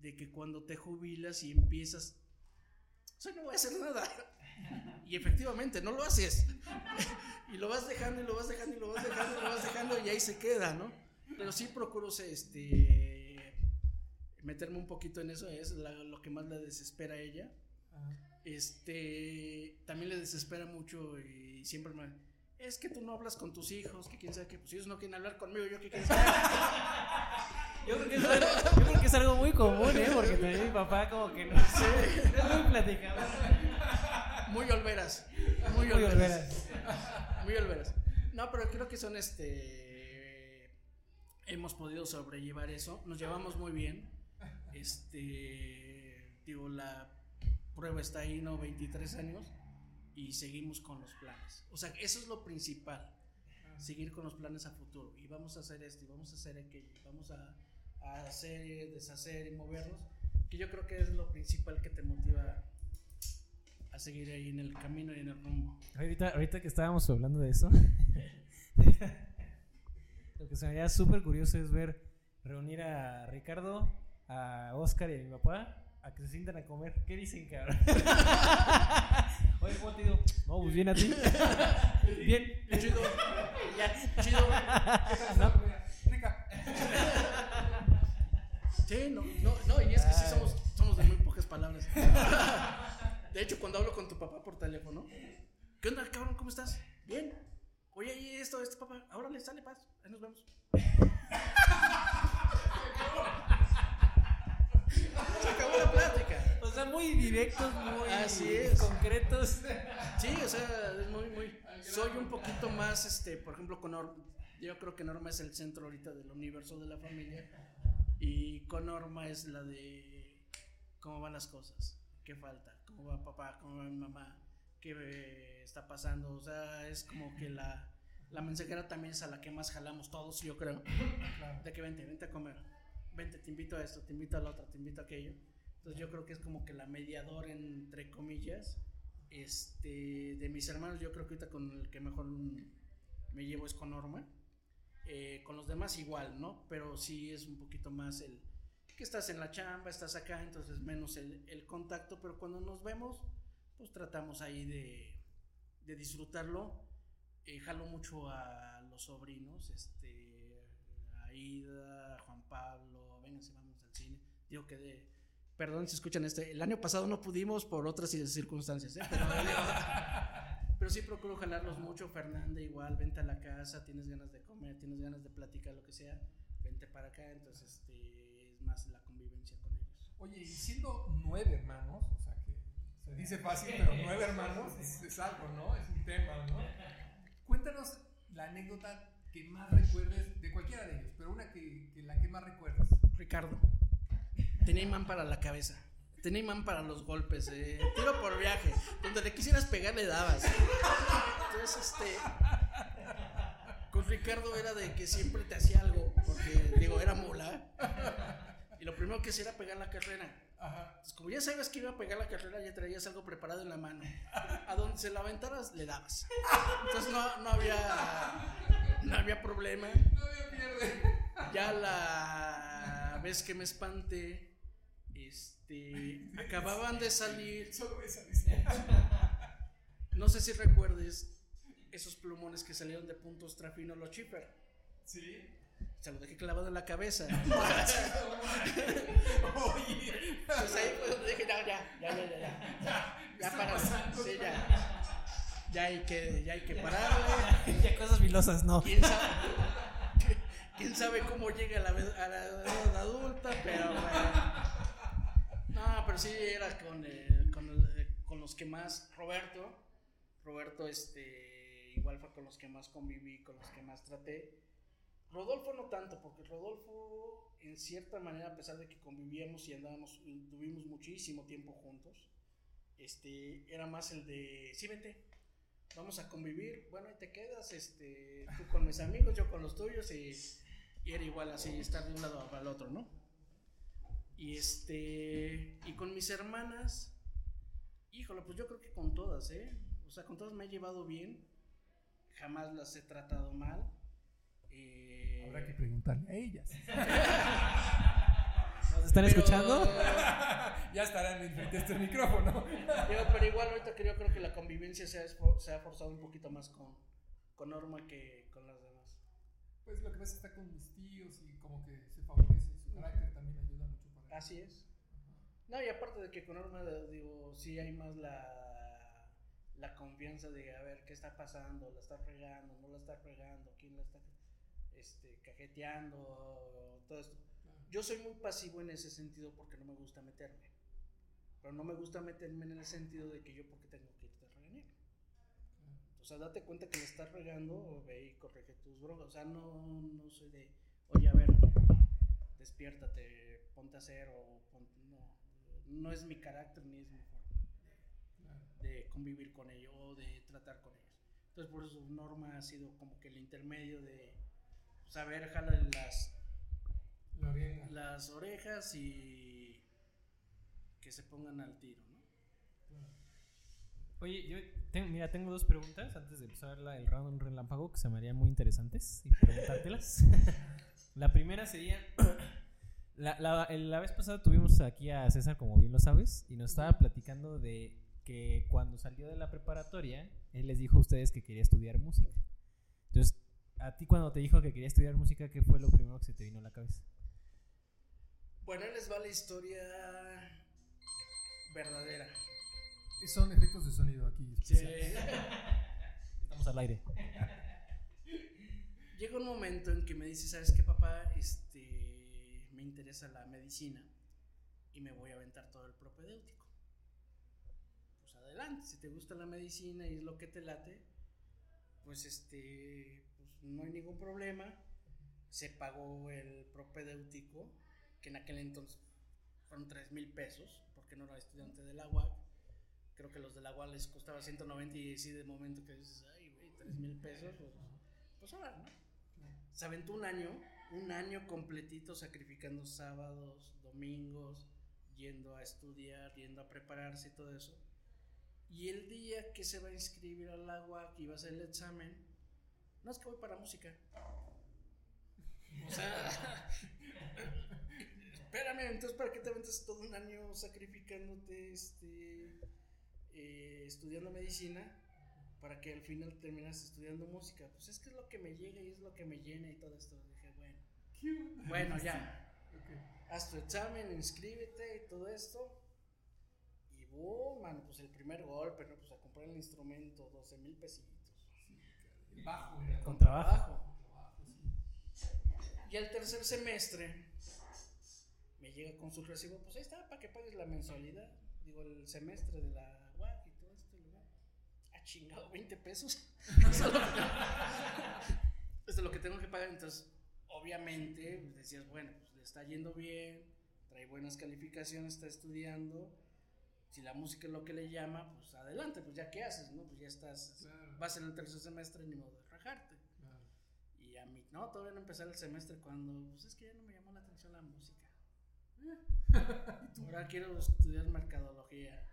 de que cuando te jubilas y empiezas. O sea, no voy a hacer nada. Y efectivamente, no lo haces. Y lo vas dejando y lo vas dejando y lo vas dejando y lo vas dejando y ahí se queda, ¿no? Pero sí procuro este, meterme un poquito en eso, es la- lo que más le desespera a ella. Ajá. Este, también le desespera mucho y siempre me... Es que tú no hablas con tus hijos, que quién sabe qué, pues ellos no quieren hablar conmigo, yo que quién sabe. (laughs) Yo creo, que es algo, yo creo que es algo muy común, ¿eh? Porque también mi papá como que no sé, es muy platicador. Muy olveras, muy Muy olveras. olveras. Muy olveras. No, pero creo que son este. Hemos podido sobrellevar eso. Nos llevamos muy bien. Este. Digo, la prueba está ahí, ¿no? 23 años. Y seguimos con los planes. O sea, eso es lo principal. Seguir con los planes a futuro. Y vamos a hacer esto, y vamos a hacer aquello. y vamos a, a hacer, deshacer y movernos. Que yo creo que es lo principal que te motiva a seguir ahí en el camino y en el rumbo. Ahorita, ahorita que estábamos hablando de eso, (laughs) lo que se me haría súper curioso es ver reunir a Ricardo, a Oscar y a mi papá a que se sientan a comer. ¿Qué dicen, cabrón? (laughs) Oye, ¿cómo te digo? No, pues bien a ti. (laughs) Bien. Chido. (laughs) Ya. Chido. ¿No? Rica. Sí, no, no, no, y es que sí somos, somos de muy pocas palabras. De hecho, cuando hablo con tu papá por teléfono, ¿qué onda, cabrón? ¿Cómo estás? Bien. Oye, y esto, este papá, ahora le sale paz. Ahí nos vemos. Se acabó la plática. O sea, muy directos, muy Así es. concretos. Sí, o sea, es muy, muy. Soy un poquito más, este, por ejemplo, con Norma. Yo creo que Norma es el centro ahorita del universo de la familia. Y con Norma es la de cómo van las cosas, qué falta, cómo va papá, cómo va mi mamá, qué está pasando. O sea, es como que la, la mensajera también es a la que más jalamos todos, yo creo. De que vente, vente a comer. Vente, te invito a esto, te invito a lo otro, te invito a aquello. Entonces yo creo que es como que la mediadora entre comillas este, de mis hermanos, yo creo que ahorita con el que mejor me llevo es con Norma. Eh, con los demás igual, ¿no? Pero sí es un poquito más el que estás en la chamba, estás acá, entonces menos el, el contacto, pero cuando nos vemos, pues tratamos ahí de, de disfrutarlo. Eh, jalo mucho a los sobrinos, este, a Aida, Juan Pablo, vénganse, vamos al cine. Digo que de, perdón si escuchan este, el año pasado no pudimos por otras circunstancias, ¿eh? pero, (laughs) pero sí procuro jalarlos mucho, Fernanda igual, vente a la casa, tienes ganas de comer, tienes ganas de platicar, lo que sea, vente para acá, entonces este, es más la convivencia con ellos. Oye, y siendo nueve hermanos, o sea que se dice fácil, pero nueve hermanos es, es algo, ¿no? Es un tema, ¿no? Cuéntanos la anécdota que más recuerdes de cualquiera de ellos, pero una que, que la que más recuerdas. Ricardo, tenía imán para la cabeza. Tenía imán para los golpes, eh, tiro por viaje. Donde le quisieras pegar, le dabas. Entonces, este. Con Ricardo era de que siempre te hacía algo, porque, digo, era mula. Y lo primero que hacía era pegar la carrera. Entonces, como ya sabes que iba a pegar la carrera, ya traías algo preparado en la mano. A donde se la aventaras, le dabas. Entonces, no, no había. No había problema. No había pierde. Ya la vez que me espanté, este, acababan de salir, (laughs) Solo esa dice. no sé si recuerdes esos plumones que salieron de puntos trafino los chipper. Sí. Se lo dejé clavado en la cabeza. (laughs) Oye. Entonces ahí fue donde dije, ya, ya, ya, ya, ya, ya, ya para, sí, ya, ya hay que, ya hay que pararle. ya cosas filosas, no. ¿Quién sabe, quién sabe cómo llega a la, ve- a la edad adulta? Pero bueno. No, pero sí era con, el- con, el- con los que más. Roberto. Roberto, este. Igual fue con los que más conviví, con los que más traté. Rodolfo no tanto, porque Rodolfo, en cierta manera, a pesar de que convivíamos y andábamos, tuvimos muchísimo tiempo juntos, este, era más el de, sí, vente, vamos a convivir, bueno, ahí te quedas, este, tú con mis amigos, yo con los tuyos, y, era igual así, estar de un lado al otro, ¿no? Y este, y con mis hermanas, híjole, pues yo creo que con todas, ¿eh? O sea, con todas me he llevado bien, jamás las he tratado mal. eh, Habrá que preguntarle a ellas. (laughs) ¿Nos están pero- escuchando? (laughs) ya estarán enfrente de este micrófono. Digo, pero igual ahorita que yo creo que la convivencia se ha, esfor- se ha forzado un poquito más con, con Norma que con las demás. Pues lo que pasa es que está con mis tíos y como que se favorece. Su carácter también Así es. No, y aparte de que con Norma, de- digo, sí hay más la, la confianza de a ver qué está pasando, la está fregando, no la está fregando, quién la está este, cajeteando, todo esto. Yo soy muy pasivo en ese sentido porque no me gusta meterme. Pero no me gusta meterme en el sentido de que yo porque tengo que irte a regañar. O sea, date cuenta que le estás regando, ve y corrige tus broncas. O sea, no, no soy de, oye, a ver, despiértate, ponte a hacer o ponte, no. No es mi carácter ni es mi forma de convivir con ellos o de tratar con ellos. Entonces, por eso Norma ha sido como que el intermedio de saber jalar las, La oreja. las orejas y que se pongan al tiro, ¿no? Oye, yo tengo, mira, tengo dos preguntas antes de empezar la- el round relámpago que se me harían muy interesantes y preguntártelas. (laughs) la primera sería, (clears throat) la, la- la vez pasada tuvimos aquí a César, como bien lo sabes, y nos estaba platicando de que cuando salió de la preparatoria, él les dijo a ustedes que quería estudiar música. Entonces, a ti cuando te dijo que quería estudiar música, ¿qué fue lo primero que se te vino a la cabeza? Bueno, les va la historia verdadera. Son efectos de sonido aquí. Sí. (laughs) Estamos al aire. (laughs) Llega un momento en que me dice, ¿sabes qué, papá? Este, me interesa la medicina y me voy a aventar todo el propedéutico. Pues adelante, si te gusta la medicina y es lo que te late, pues este, pues no hay ningún problema. Se pagó el propedéutico, que en aquel entonces fueron 3 mil pesos, porque no era estudiante de la UAC. Creo que los de la UAC les costaba 190 y sí, de momento que dices, ay, güey, 3 mil pesos, pues, pues ahora, ¿no? Se aventó un año, un año completito sacrificando sábados, domingos, yendo a estudiar, yendo a prepararse y todo eso. Y el día que se va a inscribir al agua, que iba a hacer el examen, no es que voy para música. O sea, (laughs) espérame, entonces ¿para qué te aventas todo un año sacrificándote, este, eh, estudiando medicina? Para que al final terminas estudiando música. Pues es que es lo que me llega y es lo que me llena y todo esto. Dije, bueno, Bueno, ya. (laughs) Haz tu examen, inscríbete y todo esto. Y boom, mano, pues el primer golpe, ¿no? Pues a comprar el instrumento, 12 mil pesitos. Bajo. Con trabajo. Abajo. Y al tercer semestre me llega con su recibo, pues ahí está, para que pagues la mensualidad. Digo, el semestre de la UAC y todo este lugar. Chingado 20 pesos. (laughs) Eso es lo que- tengo que pagar. Entonces, obviamente, pues, decías, bueno, pues le está yendo bien, trae buenas calificaciones, está estudiando. Si la música es lo que le llama, pues adelante, pues ya qué haces, ¿no? Pues ya estás, Claro. vas en el tercer semestre, ni modo de rajarte. Claro. Y a mí, no, todavía no empezar el semestre cuando, pues es que ya no me llamó la atención la música. (laughs) Ahora quiero estudiar mercadología.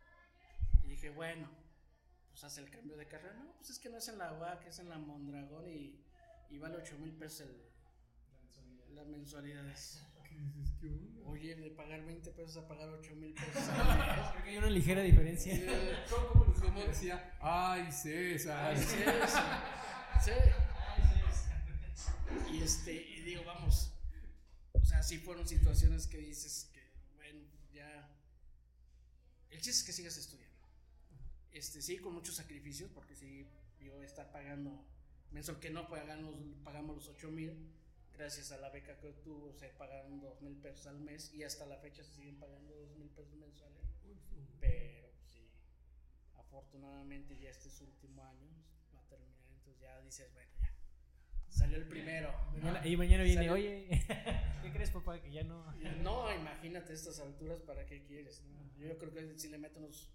Y dije, bueno, pues hace el cambio de carrera. No, pues es que no es en la UAC, es en la Mondragón y, y vale 8 mil pesos el, las mensualidades. ¿Qué dices? ¿Qué onda? Oye, de pagar 20 pesos a pagar 8 mil pesos (laughs) Creo que hay una ligera diferencia. Eh, ¿Cómo, cómo, cómo decía? Ay, César. Ay, sí, sí, sí. Y este, y digo, vamos. O sea, sí fueron situaciones que dices que, bueno, ya. El chiste es que sigas estudiando. Este, sí, con muchos sacrificios, porque sí, yo estar pagando mensual que no pagamos, pagamos los 8 mil. Gracias a la beca que obtuvo, se pagaron 2 mil pesos al mes y hasta la fecha se siguen pagando 2 mil pesos mensuales. Pero sí, afortunadamente ya este es su último año, va a terminar, entonces ya dices, bueno, ya. Salió el primero. Y mañana viene, Salió- oye, (laughs) ¿qué crees, papá? Que ya no. No, imagínate estas alturas, ¿para qué quieres? no? Yo creo que sí le meto unos,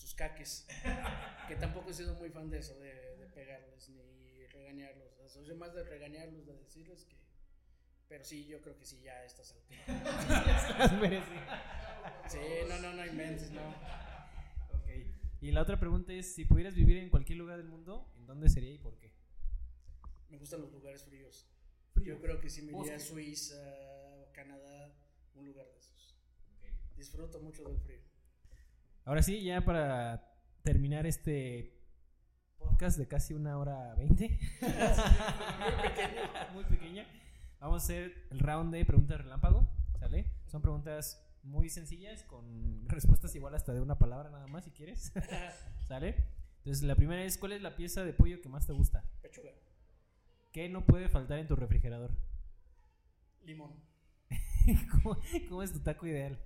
sus caques. (laughs) Que tampoco he sido muy fan de eso, de, de pegarles ni regañarlos. O sea, soy más de regañarlos, de decirles que. Pero sí, yo creo que sí, ya a estas alturas. (laughs) Las merece. Sí, no, no, no inventes, no. Ok. Y la otra pregunta es: si pudieras vivir en cualquier lugar del mundo, ¿en dónde sería y por qué? Me gustan los lugares fríos. Frío. Yo creo que sí me iría a. Suiza, Canadá, un lugar de esos. Disfruto mucho del frío. Ahora sí, ya para terminar este podcast de casi una hora veinte. (laughs) Muy pequeño. Muy pequeña. Vamos a hacer el round de preguntas relámpago. ¿Sale? Son preguntas muy sencillas con respuestas igual hasta de una palabra nada más si quieres. (laughs) ¿Sale? Entonces la primera es ¿cuál es la pieza de pollo que más te gusta? Pechuga, ¿Qué no puede faltar en tu refrigerador? limón, (laughs) ¿Cómo, cómo es tu taco ideal?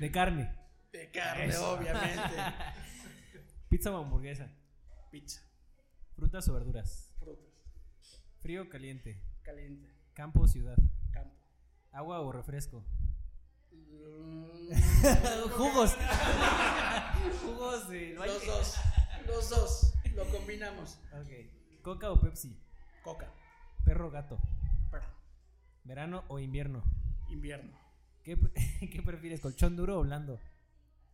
De carne. De carne, Eso. obviamente. (laughs) Pizza o hamburguesa. Pizza, Frutas o verduras. frutas, Frío o caliente. caliente, Campo o ciudad. campo. Agua o refresco. Mm, (laughs) Jugos. (laughs) Jugos de los dos, los dos, lo combinamos. Ok. Coca o Pepsi. Coca, Perro o gato. perro, Verano o invierno. invierno, ¿Qué, pre- (laughs) qué prefieres, colchón duro o blando?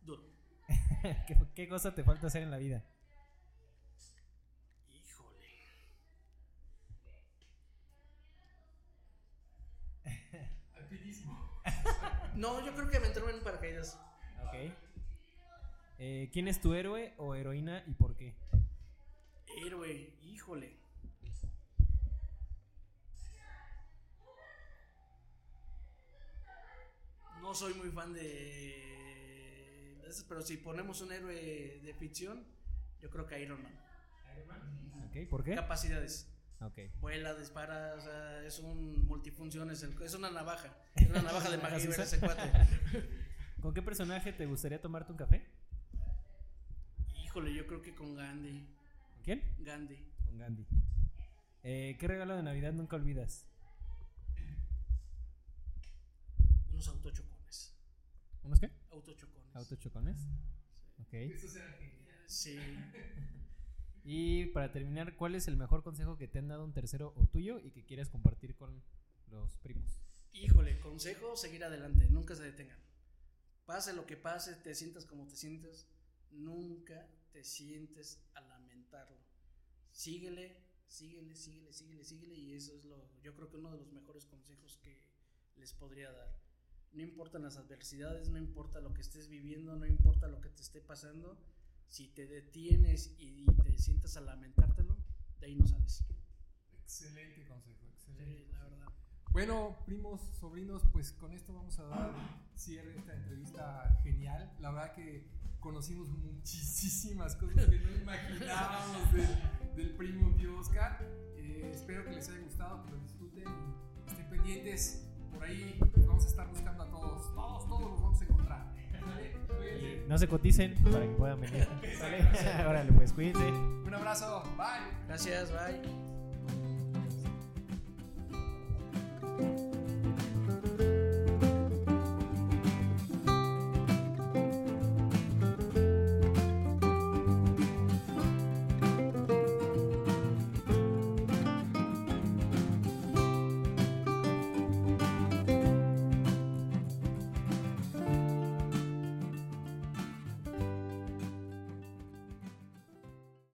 duro. (laughs) ¿Qué, qué cosa te falta hacer en la vida? Híjole. Alpinismo. (laughs) No, yo creo que me entró en paracaídas. Ok. Eh, ¿Quién es tu héroe o heroína y por qué? Héroe, híjole. No soy muy fan de, pero si ponemos un héroe de ficción, yo creo que Iron Man. Ok, ¿por qué? Capacidades. Vuela, dispara, o sea, es un multifunciones, el- es una navaja. (laughs) Es una navaja de ¿Navaja MacGyver ese cuate. (laughs) ¿Con qué personaje te gustaría tomarte un café? Híjole, yo creo que con Gandhi. ¿Con quién? Gandhi. Con Gandhi. Eh, ¿Qué regalo de Navidad nunca olvidas? Unos autochocones. ¿Unos qué? Autochocones. Autochocones. Ok. Esos eran geniales. Sí. (laughs) Y para terminar, ¿cuál es el mejor consejo que te han dado un tercero o tuyo y que quieres compartir con los primos? Híjole, consejo, seguir adelante, nunca se detengan. Pase lo que pase, te sientas como te sientes, nunca te sientes a lamentarlo. Síguele, síguele, síguele, síguele, síguele y eso es lo, yo creo que uno de los mejores consejos que les podría dar. No importan las adversidades, no importa lo que estés viviendo, no importa lo que te esté pasando, Si te detienes y te sientas a lamentártelo, de ahí no sales. Excelente consejo, excelente. Sí, la verdad. Bueno, primos, sobrinos, pues con esto vamos a dar cierre esta entrevista genial. La verdad que conocimos muchísimas cosas que no imaginábamos del, del primo tío Oscar. Eh, espero que les haya gustado, que lo disfruten y estén pendientes por ahí vamos a estar buscando a todos. Todos, todos los vamos a encontrar. No se coticen para que puedan venir. (laughs) (laughs) Órale, pues cuídense. Un abrazo. Bye. Gracias, bye.